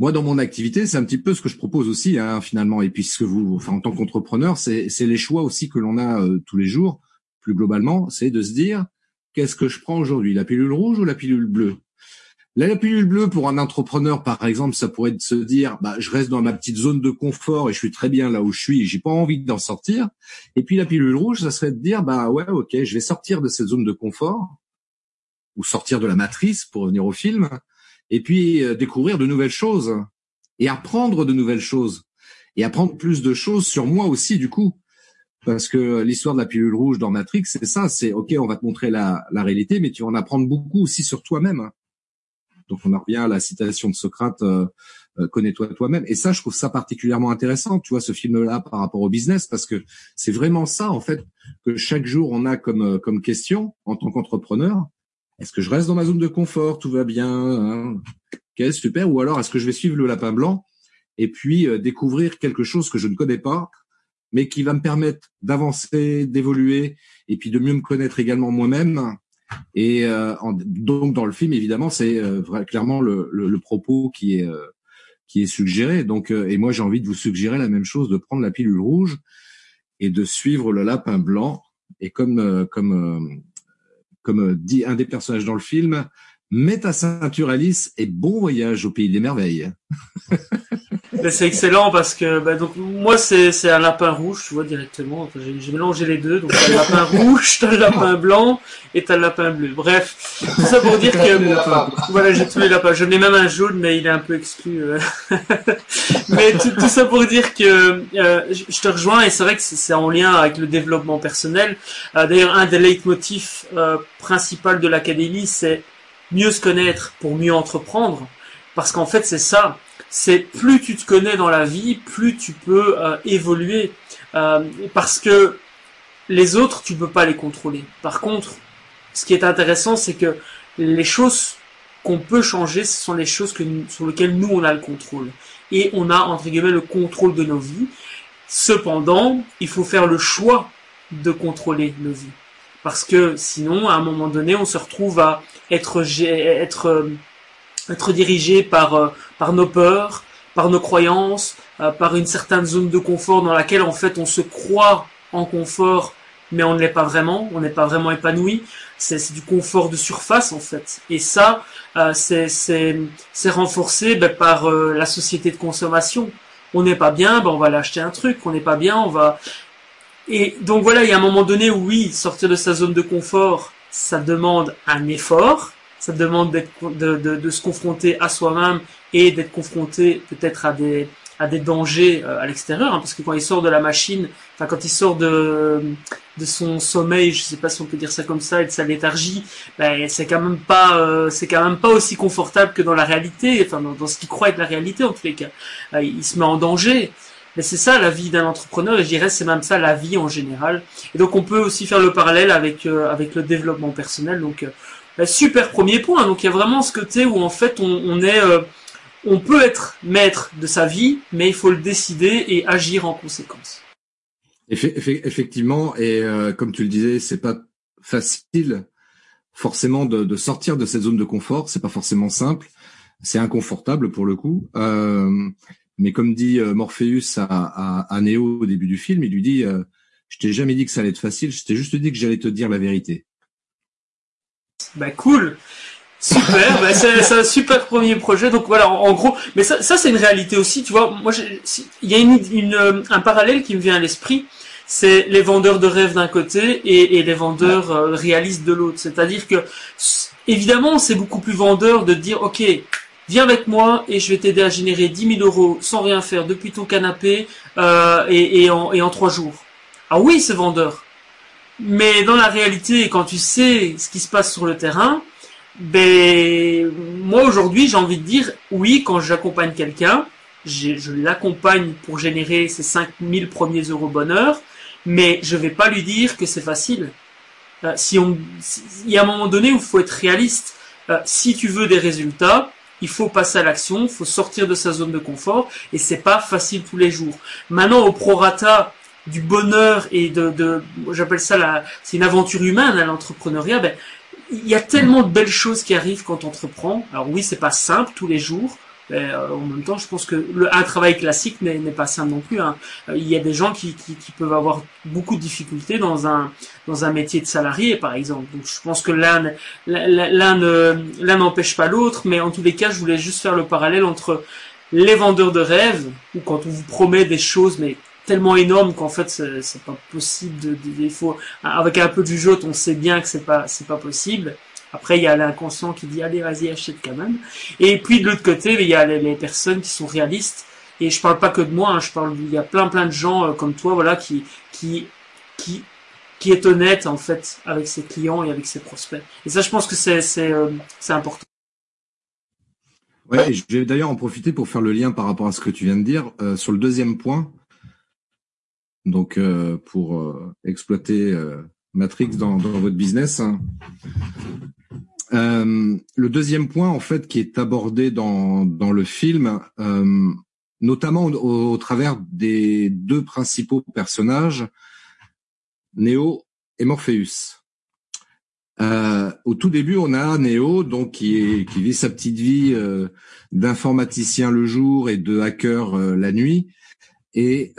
moi dans mon activité, c'est un petit peu ce que je propose aussi hein, finalement. Et puis ce que vous, enfin en tant qu'entrepreneur, c'est c'est les choix aussi que l'on a euh, tous les jours. Plus globalement, c'est de se dire qu'est-ce que je prends aujourd'hui, la pilule rouge ou la pilule bleue? La pilule bleue pour un entrepreneur, par exemple, ça pourrait se dire, bah, je reste dans ma petite zone de confort et je suis très bien là où je suis, j'ai pas envie d'en sortir. Et puis la pilule rouge, ça serait de dire, bah ouais, ok, je vais sortir de cette zone de confort ou sortir de la matrice pour venir au film, et puis euh, découvrir de nouvelles choses et apprendre de nouvelles choses et apprendre plus de choses sur moi aussi du coup. Parce que l'histoire de la pilule rouge dans Matrix, c'est ça, c'est ok, on va te montrer la, la réalité, mais tu vas en apprendre beaucoup aussi sur toi-même. Donc on en revient à la citation de Socrate, euh, euh, connais-toi toi-même. Et ça, je trouve ça particulièrement intéressant, tu vois, ce film-là par rapport au business, parce que c'est vraiment ça, en fait, que chaque jour on a comme euh, question en tant qu'entrepreneur. Est-ce que je reste dans ma zone de confort, tout va bien, hein? Quest super, ou alors est-ce que je vais suivre le lapin blanc et puis découvrir quelque chose que je ne connais pas, mais qui va me permettre d'avancer, d'évoluer, et puis de mieux me connaître également moi-même, et euh, donc dans le film, évidemment, c'est euh, clairement le, le, propos qui est euh, qui est suggéré. Donc et moi j'ai envie de vous suggérer la même chose, de prendre la pilule rouge et de suivre le lapin blanc. Et comme comme comme dit un des personnages dans le film, mets ta ceinture Alice et bon voyage au pays des merveilles. C'est excellent parce que bah, donc moi c'est c'est un lapin rouge, tu vois directement. j'ai mélangé les deux, donc t'as le lapin rouge, t'as le lapin blanc et t'as le lapin bleu. Bref, tout ça pour dire que voilà j'ai tous les lapins. J'en ai même un jaune, mais il est un peu exclu. Euh. mais tout, ça pour dire que euh, je te rejoins et c'est vrai que c'est en lien avec le développement personnel. Euh, d'ailleurs, un des leitmotifs principaux de l'académie, c'est mieux se connaître pour mieux entreprendre. Parce qu'en fait, c'est ça c'est plus tu te connais dans la vie, plus tu peux euh, évoluer. Euh, parce que les autres, tu peux pas les contrôler. Par contre, ce qui est intéressant, c'est que les choses qu'on peut changer, ce sont les choses que, sur lesquelles nous, on a le contrôle. Et on a, entre guillemets, le contrôle de nos vies. Cependant, il faut faire le choix de contrôler nos vies. Parce que sinon, à un moment donné, on se retrouve à être, être être dirigé par, euh, par nos peurs, par nos croyances, euh, par une certaine zone de confort dans laquelle en fait on se croit en confort, mais on ne l'est pas vraiment, on n'est pas vraiment épanoui. C'est du confort de surface en fait. Et ça, euh, c'est renforcé ben, par euh, la société de consommation. On n'est pas bien, ben, on va aller acheter un truc. On n'est pas bien, on va. Et donc voilà, il y a un moment donné où oui, sortir de sa zone de confort, ça demande un effort, ça demande de, de, de, se confronter à soi-même et d'être confronté peut-être à des, à des dangers euh, à l'extérieur, hein, parce que quand il sort de la machine, enfin quand il sort de, de son sommeil, je sais pas si on peut dire ça comme ça, et de sa léthargie, ben, c'est quand même pas, euh, c'est quand même pas aussi confortable que dans la réalité, enfin dans, ce qu'il croit être la réalité en tous cas. Euh, il se met en danger. Mais c'est ça la vie d'un entrepreneur, et je dirais c'est même ça la vie en général. Et donc on peut aussi faire le parallèle avec avec le développement personnel. Donc bah, super premier point. Donc il y a vraiment ce côté où en fait on, est, euh, on peut être maître de sa vie, mais il faut le décider et agir en conséquence. Effectivement, et euh, comme tu le disais, c'est pas facile forcément de, sortir de cette zone de confort. C'est pas forcément simple. C'est inconfortable pour le coup. Euh, mais comme dit Morpheus à, à, à, Neo au début du film, il lui dit Je t'ai jamais dit que ça allait être facile, je t'ai juste dit que j'allais te dire la vérité. Bah cool. Super, bah, c'est un super premier projet. Donc voilà, en, gros, mais ça, ça c'est une réalité aussi. Tu vois, moi, il y a une, euh, un parallèle qui me vient à l'esprit. C'est les vendeurs de rêves d'un côté et, et les vendeurs euh, réalistes de l'autre. C'est-à-dire que, évidemment, c'est beaucoup plus vendeur de dire, ok, viens avec moi et je vais t'aider à générer 10 000 euros sans rien faire depuis ton canapé euh, et, et, en, et en trois jours. Ah oui, c'est vendeur. Mais dans la réalité, quand tu sais ce qui se passe sur le terrain, ben moi aujourd'hui j'ai envie de dire oui quand j'accompagne quelqu'un, je l'accompagne pour générer ses 5000 premiers euros bonheur, mais je vais pas lui dire que c'est facile. Euh, si on, il y a un moment donné où il faut être réaliste. Euh, si tu veux des résultats, il faut passer à l'action, il faut sortir de sa zone de confort, et c'est pas facile tous les jours. Maintenant au prorata, du bonheur et de, de j'appelle ça la, c'est une aventure humaine à l'entrepreneuriat. Ben, il y a tellement de belles choses qui arrivent quand on entreprend. Alors oui, c'est pas simple tous les jours. Mais euh, en même temps, je pense que le, un travail classique n'est pas simple non plus. Hein. Euh, il y a des gens qui, qui, qui, peuvent avoir beaucoup de difficultés dans un dans un métier de salarié, par exemple. Donc, je pense que l'un l'un n'empêche pas l'autre, mais en tous les cas, je voulais juste faire le parallèle entre les vendeurs de rêves, ou quand on vous promet des choses, mais tellement énorme qu'en fait c'est pas possible de, il faut avec un peu du jeu on sait bien que c'est pas c'est pas possible. Après il y a l'inconscient qui dit allez vas-y achète quand même. Et puis de l'autre côté il y a les, personnes qui sont réalistes. Et je parle pas que de moi hein, je parle il y a plein plein de gens euh, comme toi voilà qui qui qui qui est honnête en fait avec ses clients et avec ses prospects. Et ça je pense que c'est c'est euh, important. Ouais, je vais d'ailleurs en profiter pour faire le lien par rapport à ce que tu viens de dire. Euh, sur le deuxième point, donc euh, pour euh, exploiter euh, Matrix dans, votre business. Hein. le deuxième point, en fait, qui est abordé dans, dans le film, notamment au, travers des deux principaux personnages, Neo et Morpheus. au tout début, on a Neo, donc qui, vit sa petite vie d'informaticien le jour et de hacker la nuit, et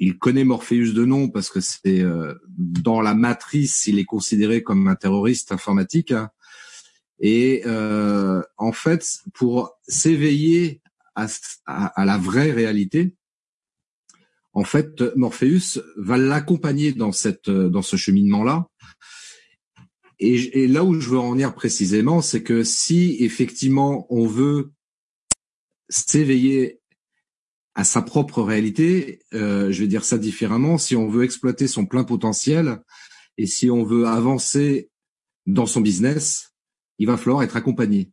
il connaît Morpheus de nom parce que c'est euh, dans la matrice, il est considéré comme un terroriste informatique. Hein. Et euh, en fait, pour s'éveiller à, la vraie réalité, en fait, Morpheus va l'accompagner dans cette dans ce cheminement-là. Et, là où je veux en venir précisément, c'est que si effectivement on veut s'éveiller à sa propre réalité, euh, je vais dire ça différemment, si on veut exploiter son plein potentiel et si on veut avancer dans son business, il va falloir être accompagné.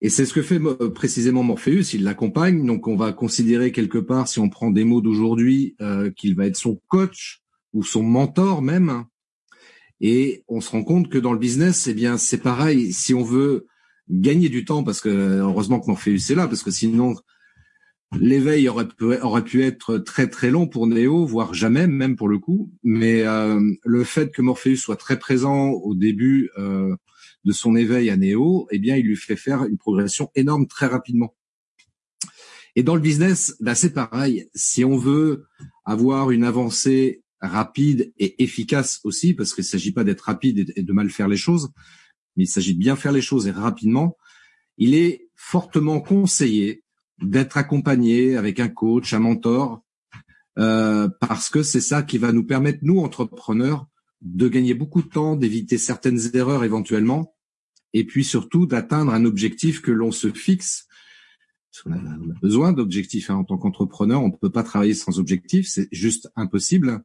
Et c'est ce que fait euh, précisément Morpheus, il l'accompagne. Donc on va considérer quelque part, si on prend des mots d'aujourd'hui, euh, qu'il va être son coach ou son mentor même. Et on se rend compte que dans le business, eh bien c'est pareil. Si on veut gagner du temps, parce que heureusement que Morpheus est là, parce que sinon l'éveil aurait, pu être très très long pour Néo, voire jamais même pour le coup. Mais euh, le fait que Morpheus soit très présent au début euh, de son éveil à Néo, eh bien, il lui fait faire une progression énorme très rapidement. Et dans le business, bah, c'est pareil. Si on veut avoir une avancée rapide et efficace aussi, parce qu'il ne s'agit pas d'être rapide et de mal faire les choses, mais il s'agit de bien faire les choses et rapidement, il est fortement conseillé d'être accompagné avec un coach, un mentor, euh, parce que c'est ça qui va nous permettre, nous, entrepreneurs, de gagner beaucoup de temps, d'éviter certaines erreurs éventuellement, et puis surtout d'atteindre un objectif que l'on se fixe. on, a, besoin d'objectifs hein. en tant qu'entrepreneur, on ne peut pas travailler sans objectif, c'est juste impossible.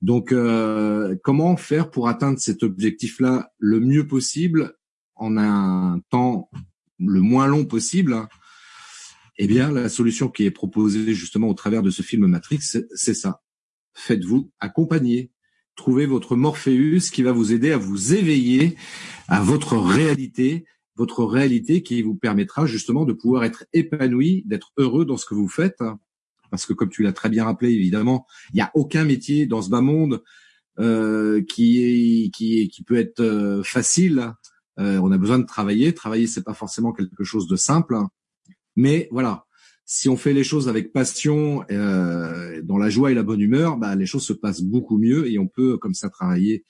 Donc, euh, comment faire pour atteindre cet objectif-là le mieux possible en un temps le moins long possible Eh bien, la solution qui est proposée justement au travers de ce film Matrix, c'est ça. Faites-vous accompagner Trouvez votre Morpheus qui va vous aider à vous éveiller à votre réalité, votre réalité qui vous permettra justement de pouvoir être épanoui, d'être heureux dans ce que vous faites. Parce que comme tu l'as très bien rappelé, évidemment, il n'y a aucun métier dans ce bas monde euh, qui est qui qui peut être euh, facile. Euh, on a besoin de travailler. Travailler, c'est pas forcément quelque chose de simple, mais voilà, si on fait les choses avec passion, euh, dans la joie et la bonne humeur, bah, les choses se passent beaucoup mieux et on peut comme ça travailler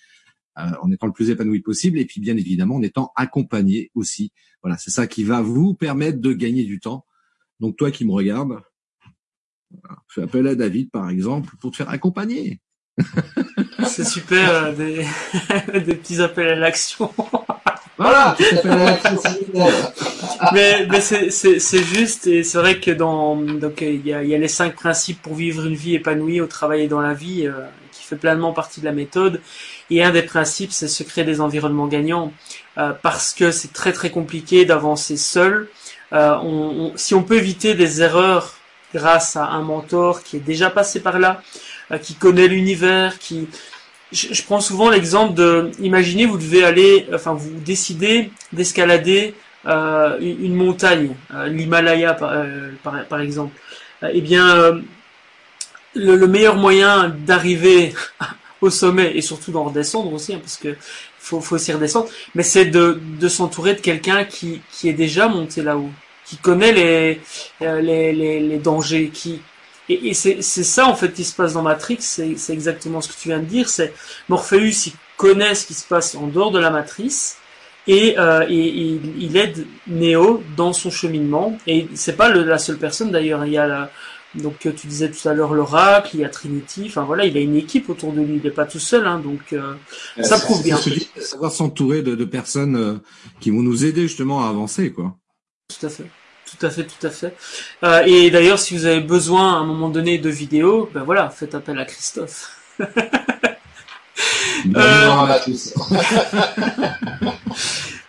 euh, en étant le plus épanoui possible et puis bien évidemment en étant accompagné aussi. Voilà, c'est ça qui va vous permettre de gagner du temps. Donc toi qui me regardes, fais appel à David par exemple pour te faire accompagner. C'est super, euh, des, des petits appels à l'action. Voilà. mais mais c'est juste et c'est vrai que dans donc il y a, y a, les cinq principes pour vivre une vie épanouie au travail et dans la vie euh, qui fait pleinement partie de la méthode. Et un des principes, c'est se créer des environnements gagnants euh, parce que c'est très très compliqué d'avancer seul. Euh, on, si on peut éviter des erreurs grâce à un mentor qui est déjà passé par là, qui connaît l'univers, qui je, prends souvent l'exemple de, imaginez, vous devez aller, enfin, vous décidez d'escalader euh, une, montagne, euh, l'Himalaya par, euh, par, exemple. eh bien, le, le, meilleur moyen d'arriver au sommet et surtout d'en redescendre aussi, hein, parce que faut, faut aussi redescendre, mais c'est de, de s'entourer de quelqu'un qui, qui est déjà monté là-haut, qui connaît les, les, les, les dangers, qui, et, et c'est ça en fait qui se passe dans Matrix, c'est exactement ce que tu viens de dire, c'est Morpheus, il connaît ce qui se passe en dehors de la matrice, et, euh, et, il aide Neo dans son cheminement, et c'est pas le, la seule personne d'ailleurs, il y a la, donc tu disais tout à l'heure l'oracle, il y a Trinity, enfin voilà, il a une équipe autour de lui, il n'est pas tout seul, hein, donc euh, ça prouve bien. Savoir s'entourer de, de, personnes euh, qui vont nous aider justement à avancer, quoi. Tout à fait. Tout à fait, tout à fait. Euh, et d'ailleurs, si vous avez besoin à un moment donné de vidéos, ben voilà, faites appel à Christophe. euh...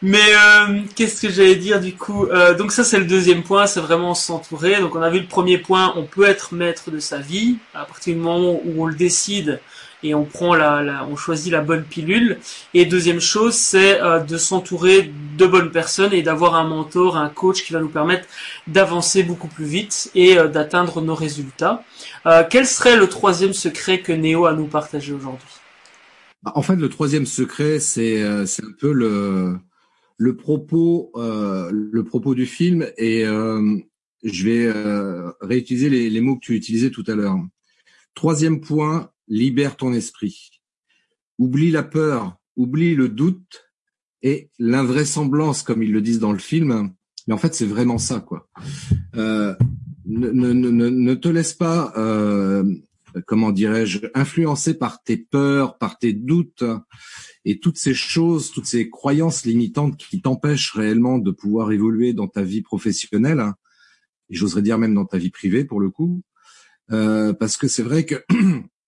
Mais euh, qu'est-ce que j'allais dire du coup euh, Donc ça c'est le deuxième point, c'est vraiment s'entourer. Donc on a vu le premier point, on peut être maître de sa vie à partir du moment où on le décide et on prend la, on choisit la bonne pilule. Et deuxième chose, c'est euh, de s'entourer de bonnes personnes et d'avoir un mentor, un coach qui va nous permettre d'avancer beaucoup plus vite et euh, d'atteindre nos résultats. Euh, quel serait le troisième secret que Néo a nous partager aujourd'hui? Bah, En fait, le troisième secret, c'est c'est un peu le le propos le propos du film et je vais réutiliser les, les mots que tu utilisais tout à l'heure. Troisième point, libère ton esprit. Oublie la peur, oublie le doute et l'invraisemblance, comme ils le disent dans le film, Mais en fait, c'est vraiment ça, quoi. Euh, ne, ne, ne, ne, te laisse pas, euh, comment dirais-je, influencer par tes peurs, par tes doutes et toutes ces choses, toutes ces croyances limitantes qui t'empêchent réellement de pouvoir évoluer dans ta vie professionnelle, et j'oserais dire même dans ta vie privée pour le coup, euh, parce que c'est vrai que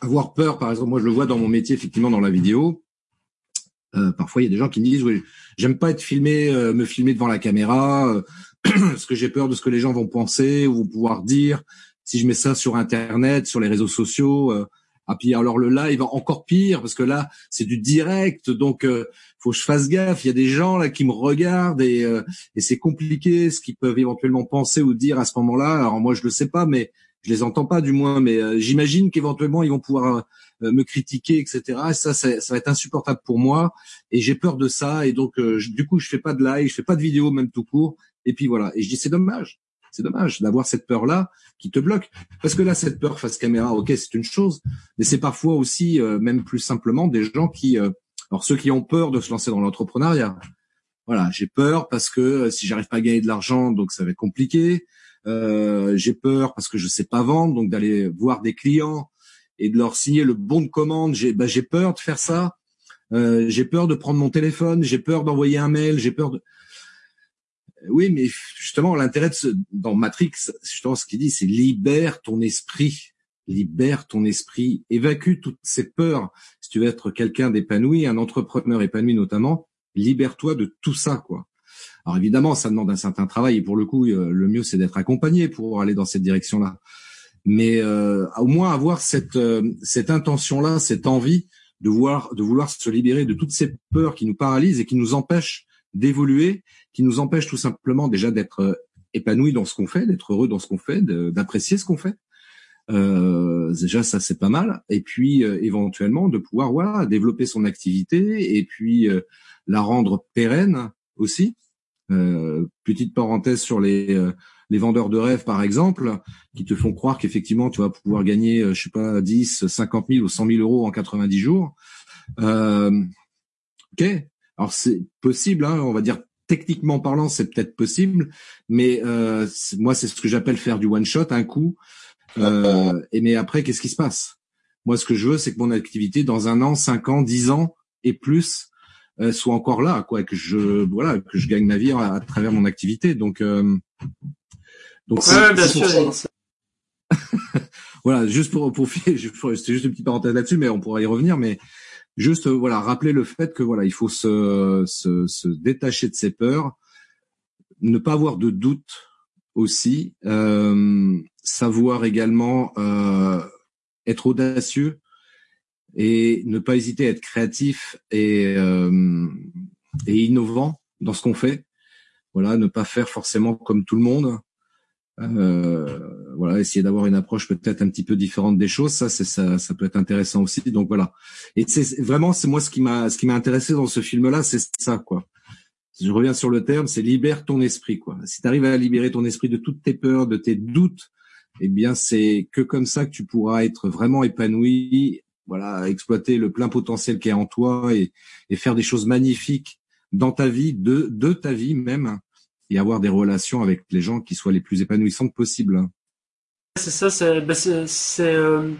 avoir peur, par exemple, moi je le vois dans mon métier, effectivement, dans la vidéo. Euh, parfois, il y a des gens qui me disent, oui, j'aime pas être filmé, euh, me filmer devant la caméra, euh, parce que j'ai peur de ce que les gens vont penser ou pouvoir dire. Si je mets ça sur Internet, sur les réseaux sociaux, euh, ah alors le live encore pire parce que là c'est du direct, donc faut que je fasse gaffe. Il y a des gens là qui me regardent et, et c'est compliqué ce qu'ils peuvent éventuellement penser ou dire à ce moment-là. Alors moi je le sais pas, mais je les entends pas du moins, mais euh, j'imagine qu'éventuellement ils vont pouvoir euh, me critiquer, etc. Et ça, ça, ça, va être insupportable pour moi, et j'ai peur de ça, et donc euh, du coup je fais pas de live, je fais pas de vidéo même tout court, et puis voilà. Et je dis c'est dommage, c'est dommage d'avoir cette peur là qui te bloque, parce que là cette peur face caméra, ok c'est une chose, mais c'est parfois aussi même plus simplement des gens qui, alors ceux qui ont peur de se lancer dans l'entrepreneuriat. Voilà, j'ai peur parce que si j'arrive pas à gagner de l'argent, donc ça va être compliqué. Euh, j'ai peur parce que je sais pas vendre, donc d'aller voir des clients et de leur signer le bon de commande. J'ai bah, j'ai peur de faire ça. Euh, j'ai peur de prendre mon téléphone. J'ai peur d'envoyer un mail. J'ai peur de oui, mais justement, l'intérêt de ce, dans Matrix, justement, ce qu'il dit, c'est libère ton esprit, libère ton esprit, évacue toutes ces peurs. Si tu veux être quelqu'un d'épanoui, un entrepreneur épanoui notamment, libère-toi de tout ça, quoi. Alors évidemment, ça demande un certain travail et pour le coup, euh, le mieux c'est d'être accompagné pour aller dans cette direction-là. Mais euh, au moins avoir cette euh, cette intention-là, cette envie de voir de vouloir se libérer de toutes ces peurs qui nous paralysent et qui nous empêchent d'évoluer, qui nous empêchent tout simplement déjà d'être épanoui dans ce qu'on fait, d'être heureux dans ce qu'on fait, d'apprécier ce qu'on fait. Euh, déjà ça c'est pas mal et puis éventuellement de pouvoir voilà développer son activité et puis la rendre pérenne aussi euh, petite parenthèse sur les euh, les vendeurs de rêves par exemple, qui te font croire qu'effectivement tu vas pouvoir gagner, euh, je sais pas, 10, 50 000 ou 100 000 euros en 90 jours. Euh, ok, alors c'est possible, hein, on va dire techniquement parlant, c'est peut-être possible, mais euh, moi c'est ce que j'appelle faire du one shot, un coup. Euh, et mais après, qu'est-ce qui se passe? Moi, ce que je veux, c'est que mon activité dans un an, cinq ans, dix ans et plus euh, soit encore là, quoi, que je voilà, que je gagne ma vie à, travers mon activité. Donc, euh, donc ouais, bien sûr. voilà, juste pour pour c'était juste une petite parenthèse là-dessus, mais on pourra y revenir. Mais juste voilà, rappeler le fait que voilà, il faut se se, se détacher de ses peurs, ne pas avoir de doute aussi, euh, savoir également euh, être audacieux et ne pas hésiter à être créatif et, euh, et innovant dans ce qu'on fait. Voilà, ne pas faire forcément comme tout le monde. Euh, voilà, essayer d'avoir une approche peut-être un petit peu différente des choses. Ça, c'est ça, ça peut être intéressant aussi. Donc voilà. Et c'est vraiment, c'est moi ce qui m'a, ce qui m'a intéressé dans ce film-là, c'est ça, quoi. Je reviens sur le terme, c'est libère ton esprit, quoi. Si tu arrives à libérer ton esprit de toutes tes peurs, de tes doutes, eh bien, c'est que comme ça que tu pourras être vraiment épanoui voilà, exploiter le plein potentiel qui est en toi et, faire des choses magnifiques dans ta vie, de, de ta vie même, et avoir des relations avec les gens qui soient les plus épanouissantes possibles. C'est ça, c'est ben euh,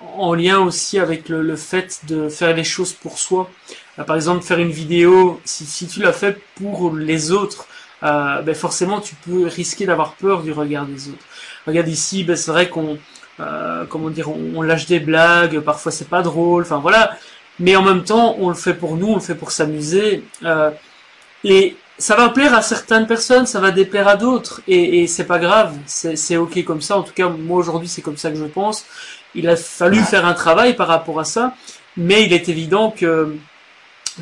en lien aussi avec le, fait de faire les choses pour soi. Euh, par exemple, faire une vidéo, si, si tu l'as fait pour les autres, euh, ben forcément tu peux risquer d'avoir peur du regard des autres. Regarde ici, ben c'est vrai qu'on euh, comment dire, on, lâche des blagues, parfois c'est pas drôle, enfin voilà. Mais en même temps, on le fait pour nous, on le fait pour s'amuser. Euh, et ça va plaire à certaines personnes, ça va déplaire à d'autres, et, et c'est pas grave, c'est ok comme ça. En tout cas, moi aujourd'hui, c'est comme ça que je pense. Il a fallu faire un travail par rapport à ça, mais il est évident que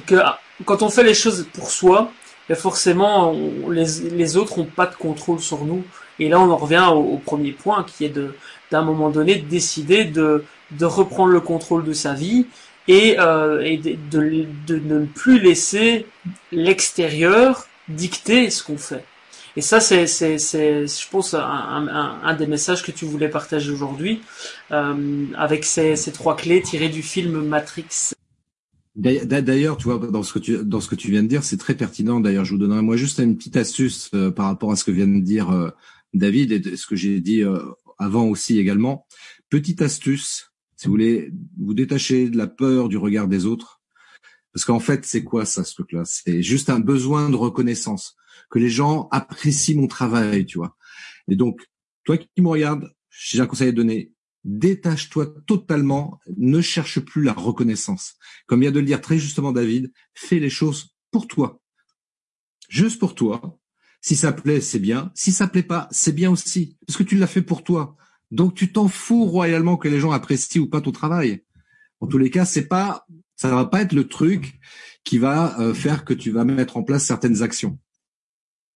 que quand on fait les choses pour soi, ben forcément, les, les autres ont pas de contrôle sur nous. Et là, on en revient au, premier point, qui est de, d'un moment donné, de décider de, de reprendre le contrôle de sa vie et, euh, et de, de, ne plus laisser l'extérieur dicter ce qu'on fait. Et ça, c'est, c'est, c'est je pense, un, un, un, des messages que tu voulais partager aujourd'hui, euh, avec ces, ces trois clés tirées du film Matrix. D'ailleurs, tu vois, dans ce que tu dans ce que tu viens de dire, c'est très pertinent. D'ailleurs, je vous donnerai moi juste une petite astuce euh, par rapport à ce que vient de dire euh, David et ce que j'ai dit euh, avant aussi également. Petite astuce, si vous voulez vous détacher de la peur du regard des autres, parce qu'en fait, c'est quoi ça, ce truc-là? C'est juste un besoin de reconnaissance, que les gens apprécient mon travail, tu vois. Et donc, toi qui me regardes, j'ai un conseil à donner détache-toi totalement, ne cherche plus la reconnaissance. Comme vient de le dire très justement David, fais les choses pour toi. Juste pour toi. Si ça plaît, c'est bien. Si ça plaît pas, c'est bien aussi. Parce que tu l'as fait pour toi. Donc tu t'en fous royalement que les gens apprécient ou pas ton travail. En tous les cas, c'est pas, ça va pas être le truc qui va euh, faire que tu vas mettre en place certaines actions.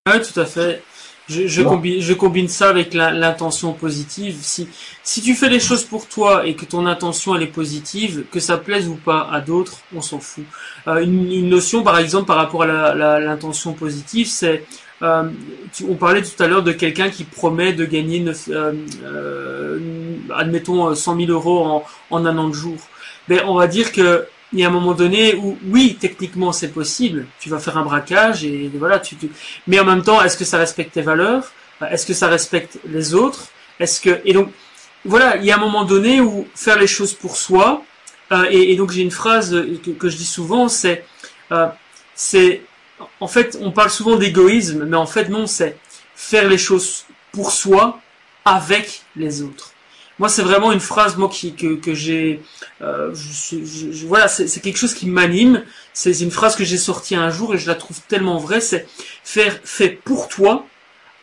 Oui, tout à fait. Je, je, combine, je combine ça avec l'intention positive. Si, si tu fais les choses pour toi et que ton intention elle est positive, que ça plaise ou pas à d'autres, on s'en fout. Euh, une, une, notion par exemple par rapport à l'intention positive, c'est euh, on parlait tout à l'heure de quelqu'un qui promet de gagner, euh, euh, admettons, 100 000 euros en, en un an de jour. Mais on va dire que il y a un moment donné où oui, techniquement c'est possible, tu vas faire un braquage et voilà, tu, mais en même temps, est-ce que ça respecte tes valeurs? Est-ce que ça respecte les autres? Est-ce que et donc voilà, il y a un moment donné où faire les choses pour soi euh, et, donc j'ai une phrase que, je dis souvent, c'est euh, c'est en fait on parle souvent d'égoïsme, mais en fait non, c'est faire les choses pour soi avec les autres. Moi, c'est vraiment une phrase moi qui que, que j'ai euh, voilà, c'est quelque chose qui m'anime. C'est une phrase que j'ai sortie un jour et je la trouve tellement vraie. C'est faire fait pour toi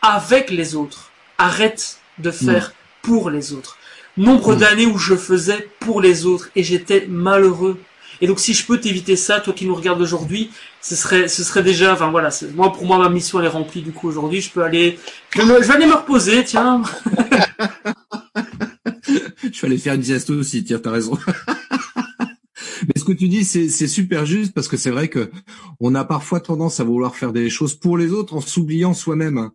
avec les autres. Arrête de faire pour les autres. Nombre d'années où je faisais pour les autres et j'étais malheureux. Et donc, si je peux t'éviter ça, toi qui nous regardes aujourd'hui, ce serait, ce serait déjà, enfin voilà, moi pour moi ma mission elle est remplie du coup aujourd'hui. Je peux aller, je, je vais aller me reposer, tiens. je vais aller faire une sieste aussi, tiens, t'as raison. Mais ce que tu dis, c'est super juste parce que c'est vrai que on a parfois tendance à vouloir faire des choses pour les autres en s'oubliant soi-même.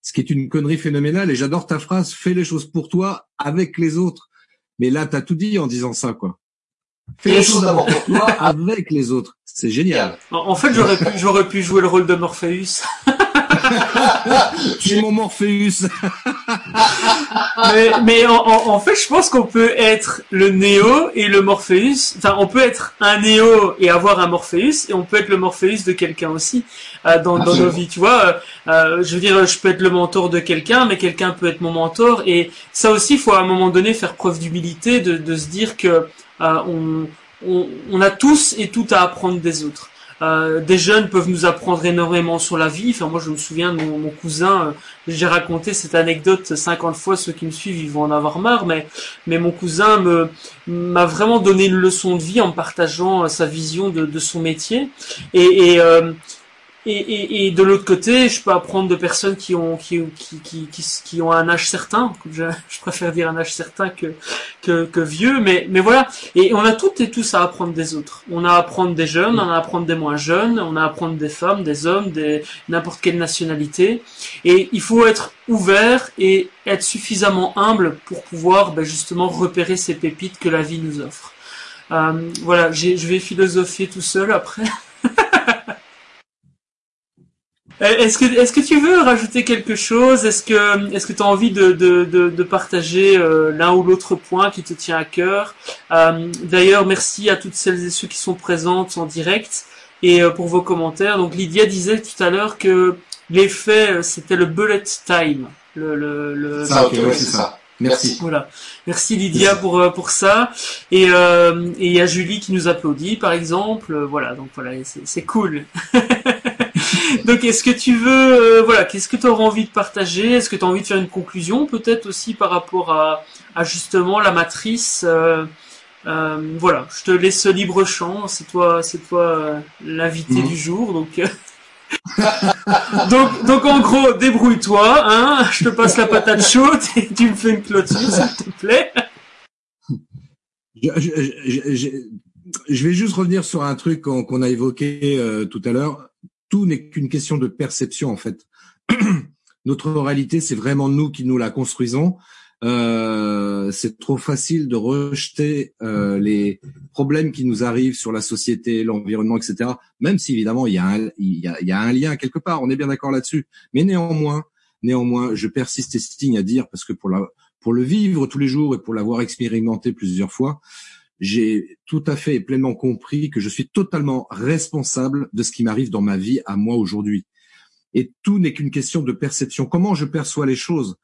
Ce qui est une connerie phénoménale. Et j'adore ta phrase, fais les choses pour toi avec les autres. Mais là, t'as tout dit en disant ça, quoi. Fais les choses d'abord pour toi avec les autres. C'est génial. En fait, j'aurais pu, j'aurais pu jouer le rôle de Morpheus. tu mon Morpheus. mais, mais en, en, fait, je pense qu'on peut être le Néo et le Morpheus. Enfin, on peut être un Néo et avoir un Morpheus, et on peut être le Morpheus de quelqu'un aussi euh, dans, dans nos vies. Tu vois, euh, euh, je veux dire, je peux être le mentor de quelqu'un, mais quelqu'un peut être mon mentor. Et ça aussi, il faut à un moment donné faire preuve d'humilité, de, de se dire que on, on, on a tous et tout à apprendre des autres. Euh, des jeunes peuvent nous apprendre énormément sur la vie. Enfin, moi, je me souviens de mon, cousin. Euh, j'ai raconté cette anecdote 50 fois. Ceux qui me suivent, ils vont en avoir marre. Mais, mais mon cousin m'a vraiment donné une leçon de vie en partageant euh, sa vision de, de son métier. Et, et et, et, et, de l'autre côté, je peux apprendre de personnes qui ont qui, qui, qui, qui, ont un âge certain. Je, préfère dire un âge certain que, que, que vieux, mais mais voilà. Et on a toutes et tous à apprendre des autres. On a à apprendre des jeunes, on a à apprendre des moins jeunes, on a à apprendre des femmes, des hommes, des n'importe quelle nationalité. Et il faut être ouvert et être suffisamment humble pour pouvoir ben, justement repérer ces pépites que la vie nous offre. Euh, voilà, je vais philosopher tout seul après. Euh, est-ce que est-ce que tu veux rajouter quelque chose? Est-ce que est-ce que tu as envie de de, de, partager euh, l'un ou l'autre point qui te tient à cœur? Euh, D'ailleurs, merci à toutes celles et ceux qui sont présentes en direct et pour vos commentaires. Donc Lydia disait tout à l'heure que l'effet c'était le bullet time. Le, le, le... Ça, c'est ça. Merci. Voilà. Merci Lydia pour pour ça. Et et il y a Julie qui nous applaudit par exemple. Voilà. Donc voilà, c'est cool. Donc, est-ce que tu veux, euh, voilà, qu'est-ce que tu auras envie de partager? Est-ce que tu as envie de faire une conclusion, peut-être aussi par rapport à, justement la matrice euh, euh, Voilà, je te laisse libre champ. C'est toi, c'est toi l'invité mhm. du jour, donc. donc, donc en gros, débrouille-toi, hein. Je te passe la patate chaude et tu me fais une clôture, s'il te plaît. Je, vais juste revenir sur un truc qu'on a évoqué tout à l'heure tout n'est qu'une question de perception en fait. Notre réalité, c'est vraiment nous qui nous la construisons. Euh, c'est trop facile de rejeter euh, les problèmes qui nous arrivent sur la société, l'environnement, etc. Même si évidemment il y, a un, lien quelque part, on est bien d'accord là-dessus. Mais néanmoins, néanmoins, je persiste et stigne à dire parce que pour le vivre tous les jours et pour l'avoir expérimenté plusieurs fois, j'ai tout à fait et pleinement compris que je suis totalement responsable de ce qui m'arrive dans ma vie à moi aujourd'hui. Et tout n'est qu'une question de perception. Comment je perçois les choses?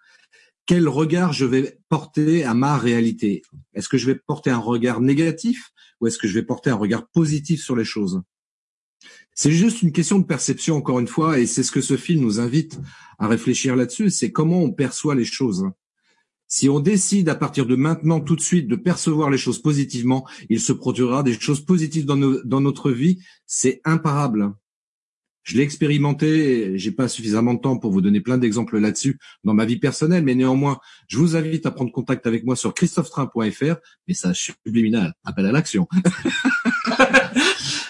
Quel regard je vais porter à ma réalité? Est-ce que je vais porter un regard négatif ou est-ce que je vais porter un regard positif sur les choses? C'est juste une question de perception, encore une fois, et c'est ce que ce film nous invite à réfléchir là-dessus, c'est comment on perçoit les choses. Si on décide à partir de maintenant, tout de suite, de percevoir les choses positivement, il se produira des choses positives dans, dans notre vie. C'est imparable. Je l'ai expérimenté, j'ai pas suffisamment de temps pour vous donner plein d'exemples là-dessus dans ma vie personnelle, mais néanmoins, je vous invite à prendre contact avec moi sur christophetrain.fr, message subliminal, appel à l'action.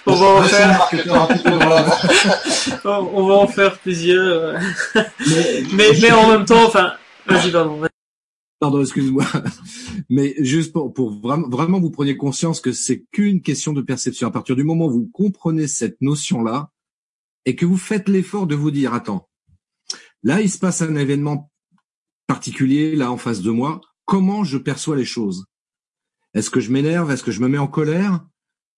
on va en faire, on va en faire plusieurs. mais, mais, en même temps, enfin, vas-y, pardon. Pardon, excuse-moi. Mais juste pour, vraiment, vraiment vous preniez conscience que c'est qu'une question de perception. À partir du moment où vous comprenez cette notion-là, et que vous faites l'effort de vous dire, attends, là, il se passe un événement particulier, là, en face de moi, comment je perçois les choses? Est-ce que je m'énerve? Est-ce que je me mets en colère?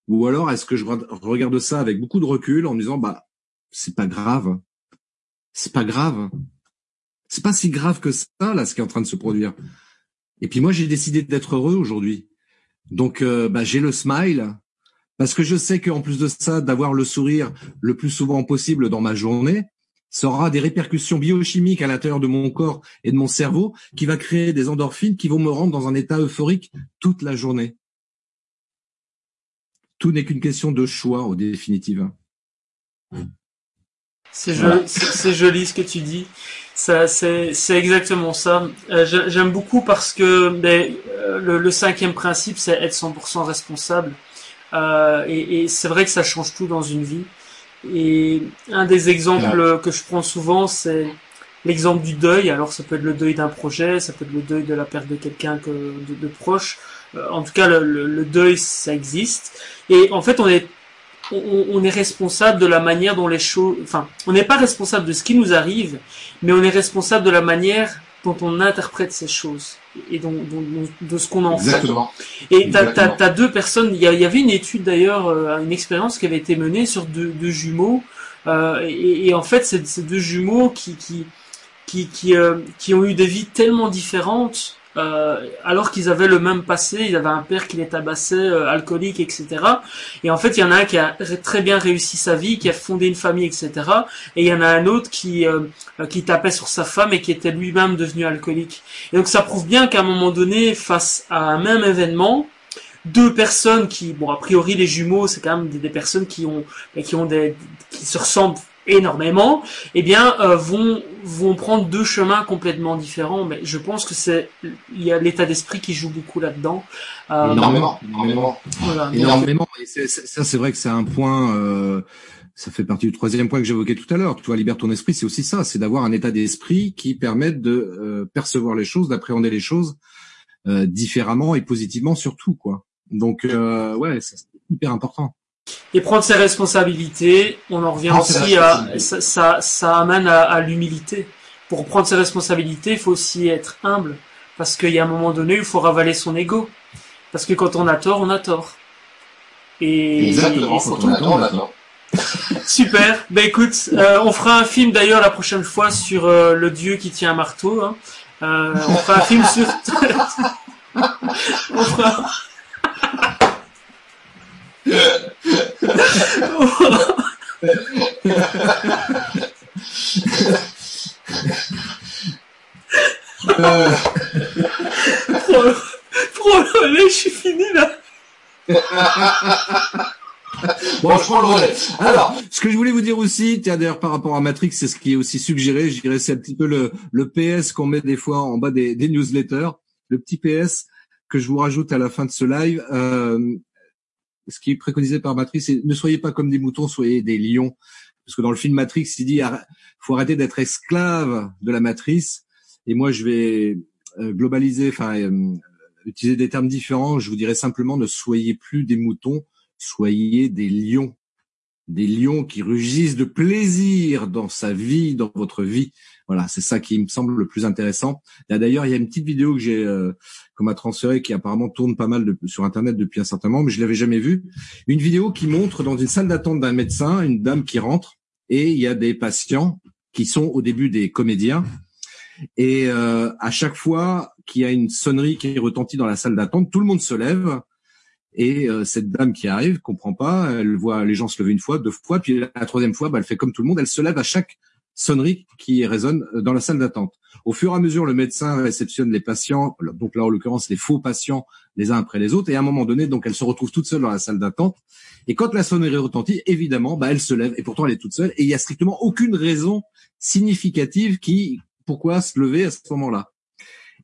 Ou alors, est-ce que je regarde ça avec beaucoup de recul en me disant, bah, c'est pas grave. C'est pas grave. C'est pas si grave que ça, là, ce qui est en train de se produire. Et puis moi, j'ai décidé d'être heureux aujourd'hui. Donc, euh, bah, j'ai le smile, parce que je sais qu'en plus de ça, d'avoir le sourire le plus souvent possible dans ma journée, ça aura des répercussions biochimiques à l'intérieur de mon corps et de mon cerveau qui va créer des endorphines qui vont me rendre dans un état euphorique toute la journée. Tout n'est qu'une question de choix au définitive. C'est joli, c'est joli ce que tu dis. Ça, c'est, exactement ça. Euh, j'aime beaucoup parce que ben, euh, le, le, cinquième principe, c'est être 100% responsable. Euh, et, et c'est vrai que ça change tout dans une vie. Et un des exemples que je prends souvent, c'est l'exemple du deuil. Alors ça peut être le deuil d'un projet, ça peut être le deuil de la perte de quelqu'un que de, de, proche. Euh, en tout cas, le, le, deuil, ça existe. Et en fait, on est on, on, est responsable de la manière dont les choses. Enfin, on n'est pas responsable de ce qui nous arrive, mais on est responsable de la manière dont on interprète ces choses et dont, de ce qu'on en Exactement. fait. Et tu as, deux personnes, il y, avait une étude d'ailleurs, euh, une expérience qui avait été menée sur deux, deux jumeaux, euh, et, et, en fait c'est ces deux jumeaux qui, qui, qui, qui, euh, qui ont eu des vies tellement différentes euh, alors qu'ils avaient le même passé, ils avaient un père qui les tabassait, euh, alcoolique, etc. Et en fait, il y en a un qui a très bien réussi sa vie, qui a fondé une famille, etc. Et il y en a un autre qui euh, qui tapait sur sa femme et qui était lui-même devenu alcoolique. Et donc ça prouve bien qu'à un moment donné, face à un même événement, deux personnes qui, bon, a priori les jumeaux, c'est quand même des, des, personnes qui ont, qui ont des, qui se ressemblent énormément, eh bien, euh, vont vont prendre deux chemins complètement différents. Mais je pense que c'est il y a l'état d'esprit qui joue beaucoup là-dedans. Euh, énormément, énormément, énormément. Et ça, c'est vrai que c'est un point. Euh, ça fait partie du troisième point que j'évoquais tout à l'heure. Tu vois, libère ton esprit, c'est aussi ça, c'est d'avoir un état d'esprit qui permette de euh, percevoir les choses, d'appréhender les choses différemment et positivement surtout, quoi. Donc, ouais, c'est hyper important. Et prendre ses responsabilités, on en revient aussi à ça, ça, ça amène à, à l'humilité. Pour prendre ses responsabilités, il faut aussi être humble, parce qu'il y a un moment donné, il faut ravaler son ego, parce que quand on a tort, on a tort. Et, Exactement, quand on a tort, on a tort. Super. Ben écoute, euh, on fera un film d'ailleurs la prochaine fois sur euh, le dieu qui tient un marteau. Hein. Euh, on fera un film sur. on fera je suis fini là. bon, je prends le relais. Alors, ce que je voulais vous dire aussi, d'ailleurs par rapport à Matrix, c'est ce qui est aussi suggéré. Je dirais c'est un petit peu le, le PS qu'on met des fois en bas des, des, newsletters, le petit PS que je vous rajoute à la fin de ce live. Euh, ce qui est préconisé par Matrix, c'est ne soyez pas comme des moutons, soyez des lions. Parce que dans le film Matrix, il dit faut arrêter d'être esclave de la matrice. Et moi, je vais globaliser, enfin utiliser des termes différents, je vous dirais simplement ne soyez plus des moutons, soyez des lions des lions qui rugissent de plaisir dans sa vie, dans votre vie. Voilà, c'est ça qui me semble le plus intéressant. D'ailleurs, il y a une petite vidéo que j'ai euh, qu'on m'a transférée qui apparemment tourne pas mal sur internet depuis un certain moment, mais je l'avais jamais vue. Une vidéo qui montre dans une salle d'attente d'un médecin une dame qui rentre et il y a des patients qui sont au début des comédiens et euh, à chaque fois qu'il y a une sonnerie qui retentit dans la salle d'attente, tout le monde se lève et euh, cette dame qui arrive comprend pas, elle voit les gens se lever une fois, deux fois, puis la troisième fois, bah, elle fait comme tout le monde, elle se lève à chaque sonnerie qui résonne euh, dans la salle d'attente. Au fur et à mesure, le médecin réceptionne les patients, donc là en l'occurrence les faux patients les uns après les autres, et à un moment donné, donc elle se retrouve toute seule dans la salle d'attente. Et quand la sonnerie retentit, évidemment, bah, elle se lève, et pourtant elle est toute seule, et il y a strictement aucune raison significative qui pourquoi se lever à ce moment-là.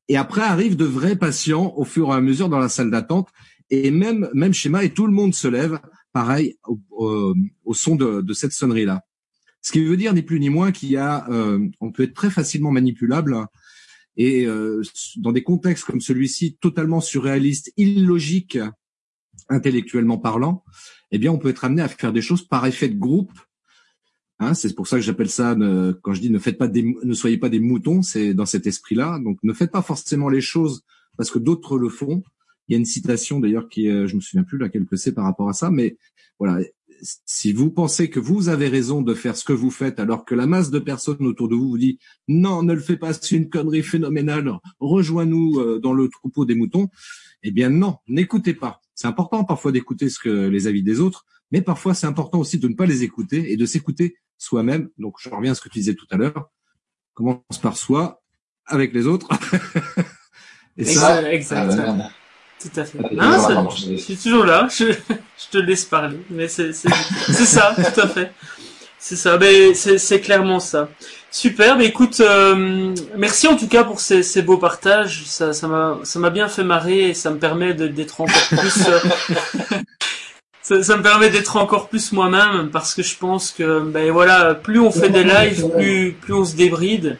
Et après arrivent de vrais patients au fur et à mesure dans la salle d'attente et même même schéma et tout le monde se lève pareil au, son de, cette sonnerie là. Ce qui veut dire ni plus ni moins qu'il y a euh, on peut être très facilement manipulable et euh, dans des contextes comme celui-ci totalement surréaliste, illogique intellectuellement parlant, eh bien on peut être amené à faire des choses par effet de groupe. Hein, c'est pour ça que j'appelle ça quand je dis ne soyez pas des moutons, c'est dans cet esprit-là. Donc ne faites pas forcément les choses parce que d'autres le font, il y a une citation d'ailleurs qui, euh, je me souviens plus laquelle que c'est par rapport à ça, mais voilà. Si vous pensez que vous avez raison de faire ce que vous faites, alors que la masse de personnes autour de vous vous dit non, ne le fais pas, c'est une connerie phénoménale, rejoins-nous euh, dans le troupeau des moutons, eh bien non, n'écoutez pas. C'est important parfois d'écouter ce que les avis des autres, mais parfois c'est important aussi de ne pas les écouter et de s'écouter soi-même. Donc je reviens à ce que tu disais tout à l'heure. Commence par soi, avec les autres. et ça, exact. Ah, tout à fait. Non, je suis toujours là, je, je, te laisse parler, mais c'est ça, tout à fait. C'est ça, mais c'est clairement ça. Super, mais écoute, euh, merci en tout cas pour ces, ces beaux partages. Ça, ça m'a, ça m'a bien fait marrer et ça me permet d'être encore plus. Euh, ça, ça, me permet d'être encore plus moi-même parce que je pense que, ben voilà, plus on fait des lives, plus, plus on se débride.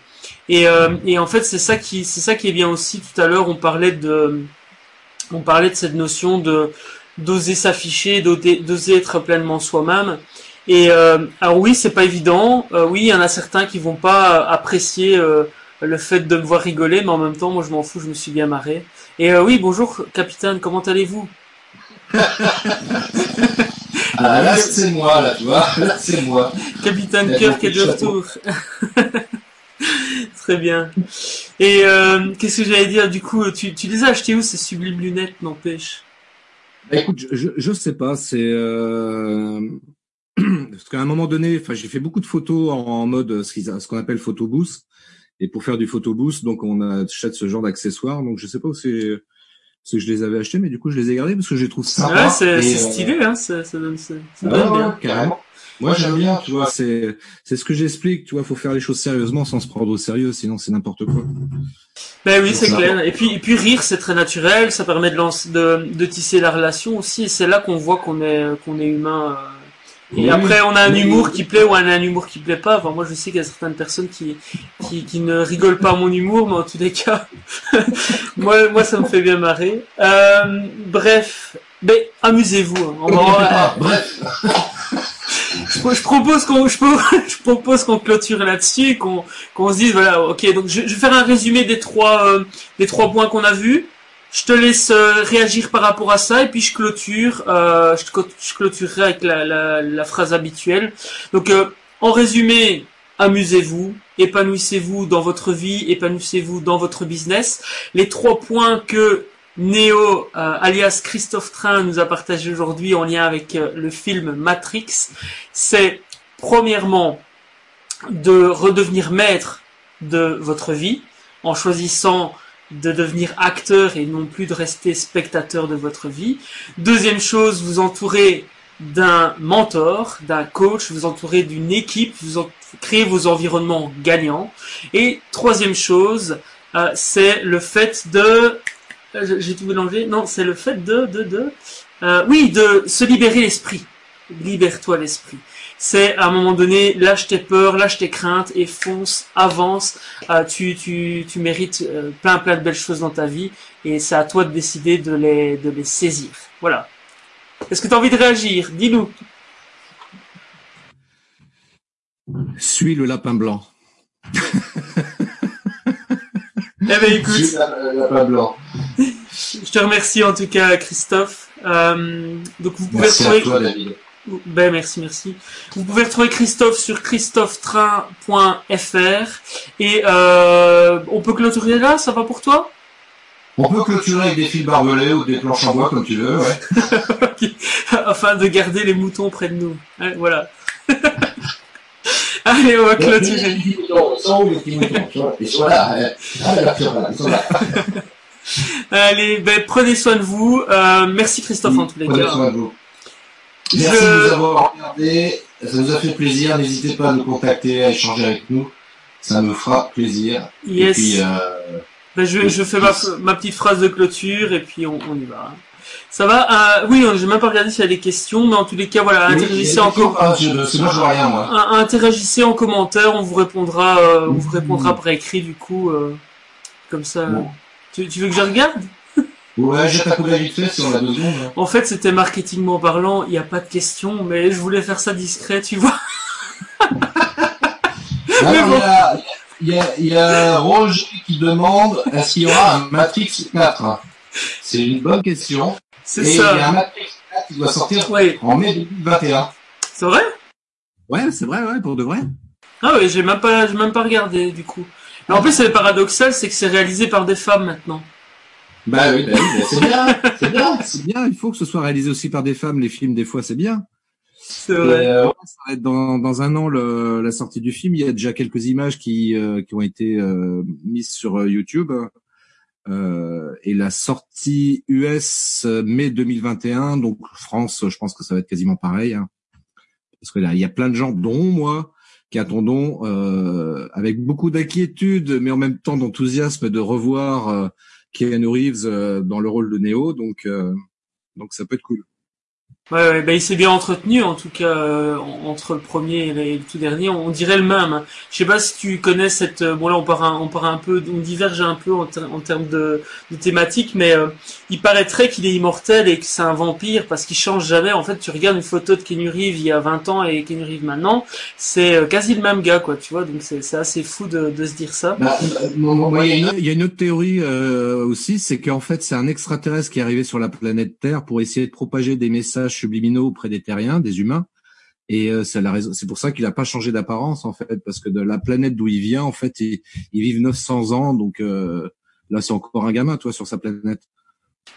Et, euh, et en fait, c'est ça qui, c'est ça qui est bien aussi. Tout à l'heure, on parlait de on parlait de cette notion de d'oser s'afficher, d'oser être pleinement soi-même. Et euh, alors oui, c'est pas évident. Euh, oui, il y en a certains qui vont pas apprécier euh, le fait de me voir rigoler, mais en même temps, moi je m'en fous, je me suis bien marré. Et euh, oui, bonjour capitaine, comment allez-vous? Ah là c'est moi là, tu vois, là c'est moi. Capitaine Kirk est de retour. Très bien. Et euh, qu'est-ce que j'allais dire? Du coup, tu, tu les as achetés où ces sublimes lunettes, n'empêche? Bah, Écoute, je, je sais pas. C'est euh... parce qu'à un moment donné, enfin, j'ai fait beaucoup de photos en, mode ce qu'on appelle photo boost. Et pour faire du photo boost, donc on achète ce genre d'accessoires. Donc je sais pas où c'est que je les avais achetés, mais du coup je les ai gardés parce que je les trouve sympas. Ouais, c'est stylé, hein. Ça, ça donne, ça, donne bien. Carrément. Moi, j'aime bien, tu vois, c'est c'est ce que j'explique, tu vois, faut faire les choses sérieusement sans se prendre au sérieux, sinon c'est n'importe quoi. Ben oui, c'est clair. Et puis et puis rire, c'est très naturel, ça permet de de, de tisser la relation aussi, et c'est là qu'on voit qu'on est qu'on est humain. Euh. Et après, on a un humour qui plaît ou on a un humour qui plaît pas. Enfin, moi, je sais qu'il y a certaines personnes qui, qui, qui ne rigolent pas à mon humour, mais en tous les cas, moi, moi, ça me fait bien marrer. Euh, bref, ben, amusez-vous. Hein. bref je, propose qu'on je, propose qu'on clôture là-dessus, qu'on qu'on se dise voilà, ok. Donc je, je, vais faire un résumé des trois euh, des trois points qu'on a vus. Je te laisse euh, réagir par rapport à ça et puis je clôture. Euh, je, je, clôturerai avec la, la, la phrase habituelle. Donc euh, en résumé, amusez-vous, épanouissez-vous dans votre vie, épanouissez-vous dans votre business. Les trois points que Neo, euh, alias Christophe Train, nous a partagé aujourd'hui en lien avec euh, le film Matrix, c'est premièrement de redevenir maître de votre vie en choisissant de devenir acteur et non plus de rester spectateur de votre vie. Deuxième chose, vous entourez d'un mentor, d'un coach, vous entourez d'une équipe, vous créez vos environnements gagnants. Et troisième chose, euh, c'est le fait de j'ai tout mélangé. Non, c'est le fait de, de, de, euh, oui, de se libérer l'esprit. Libère-toi l'esprit. c'est à un moment donné, lâche tes peurs, lâche tes craintes et fonce, avance. Euh, tu, tu, tu mérites euh, plein plein de belles choses dans ta vie et c'est à toi de décider de les, de les saisir. Voilà. Est-ce que tu as envie de réagir? Dis-nous. Suis le lapin blanc. Eh ben écoute, Juste la- la pas blanc. Je te remercie en tout cas Christophe. Euh, donc vous pouvez Merci à retrouver toi, David. Ben merci, merci. Vous pouvez retrouver Christophe sur christophetrain.fr et euh, on peut clôturer là, ça va pour toi? On peut clôturer avec des fils barbelés ou des planches en bois comme tu veux, ouais. Afin de garder les moutons près de nous. Voilà. Allez, on va clôturer. Les petits moutons, ils sont où les petits moutons Tu vois, Ils sont là. là, ils sont là, ils sont là. Allez, ben prenez soin de vous. Euh, merci Christophe en tous les Prenez cas. soin de vous. Merci Je- de nous avoir regardé. Ça nous a fait plaisir. N'hésitez pas à nous contacter, à échanger avec nous. Ça nous fera plaisir. Et Yes. puis, euh, Ben, je, je fais ma, ma petite phrase de clôture et puis on, on y va. Ça va? Euh, Oui, j'ai même pas regardé s'il y a des questions, mais en tous les cas, voilà, oui, interagissez rien, moi. Un- interagissez en commentaire, on vous répondra, euh, on vous répondra par écrit du coup, euh, comme ça. Bon. Tu, tu veux que je regarde Ouais, jette un coup d'œil vite fait si on a deux secondes. hein. En fait, c'était marketingment parlant, il n'y a pas de questions, mais je voulais faire ça discret, tu vois. Mais Alors, bon. il, y a, il, y a, il y a Roger qui demande est-ce qu'il y aura un Matrix 4 C'est une bonne question. C'est Et il y a un ça. Matrix 4 qui doit sortir Ouais, en mai 2021. c'est vrai? Ouais, c'est vrai, ouais, pour de vrai. Ah ouais, j'ai même pas, j'ai même pas regardé du coup. Mais en plus, c'est paradoxal, c'est que c'est réalisé par des femmes maintenant. Bah oui, bah oui, bah c'est bien, c'est bien. C'est bien, il faut que ce soit réalisé aussi par des femmes, les films, des fois, c'est bien. C'est vrai. euh, Ça va être dans, dans un an le- la sortie du film. Il y a déjà quelques images qui, euh, qui ont été euh, mises sur euh, YouTube. Euh, et la sortie US euh, mai 2021, donc France, je pense que ça va être quasiment pareil. hein. Parce que là, il y a plein de gens, dont moi, qui attendons euh, avec beaucoup d'inquiétude, mais en même temps d'enthousiasme de revoir euh, Keanu Reeves euh, dans le rôle de Neo. Donc, euh, donc ça peut être cool. Ouais, ouais, bah, il s'est bien entretenu en tout cas euh, en- entre le premier et le, tout dernier. On, dirait le même. hein. Je sais pas si tu connais cette. euh, Bon là, on part un, on part un peu, on diverge un peu en, ter- en termes de, de thématique, mais euh, il paraîtrait qu'il est immortel et que c'est un vampire parce qu'il change jamais. En fait, tu regardes une photo de Kenny Reeves il y a 20 ans et Kenny Reeves maintenant, c'est euh, quasi le même gars, quoi. Tu vois, donc c'est assez fou de, de se dire ça. bah, euh, Ouais, il y une il y a une autre théorie euh, aussi, c'est qu'en fait c'est un extraterrestre qui est arrivé sur la planète Terre pour essayer de propager des messages subliminaux auprès des terriens, des humains. Et euh, c'est la raison, c'est pour ça qu'il n'a pas changé d'apparence en fait, parce que de la planète d'où il vient, en fait, ils, ils vivent 900 ans, donc euh, là c'est encore un gamin, toi, sur sa planète.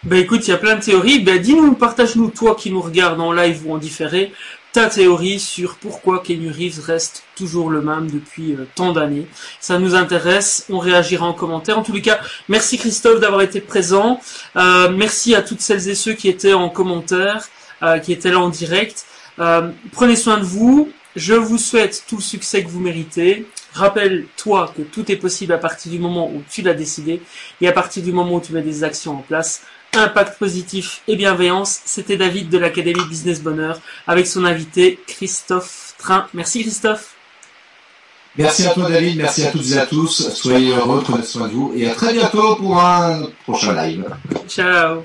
Ben écoute, il y a plein de théories. Ben dis-nous, partage-nous, toi qui nous regardes en live ou en différé, ta théorie sur pourquoi Kenny Reeves reste toujours le même depuis euh, tant d'années. Ça nous intéresse, on réagira en commentaire. En tous les cas, merci Christophe d'avoir été présent. Euh, merci à toutes celles et ceux qui étaient en commentaire, euh, qui étaient là en direct. Euh, prenez soin de vous. Je vous souhaite tout le succès que vous méritez. Rappelle-toi que tout est possible à partir du moment où tu l'as décidé et à partir du moment où tu mets des actions en place. Impact positif et bienveillance. C'était David de l'Académie Business Bonheur avec son invité Christophe Train. Merci Christophe. Merci à toi David, merci à toutes et à tous. Soyez heureux, prenez soin de vous et à très bientôt pour un prochain live. Ciao.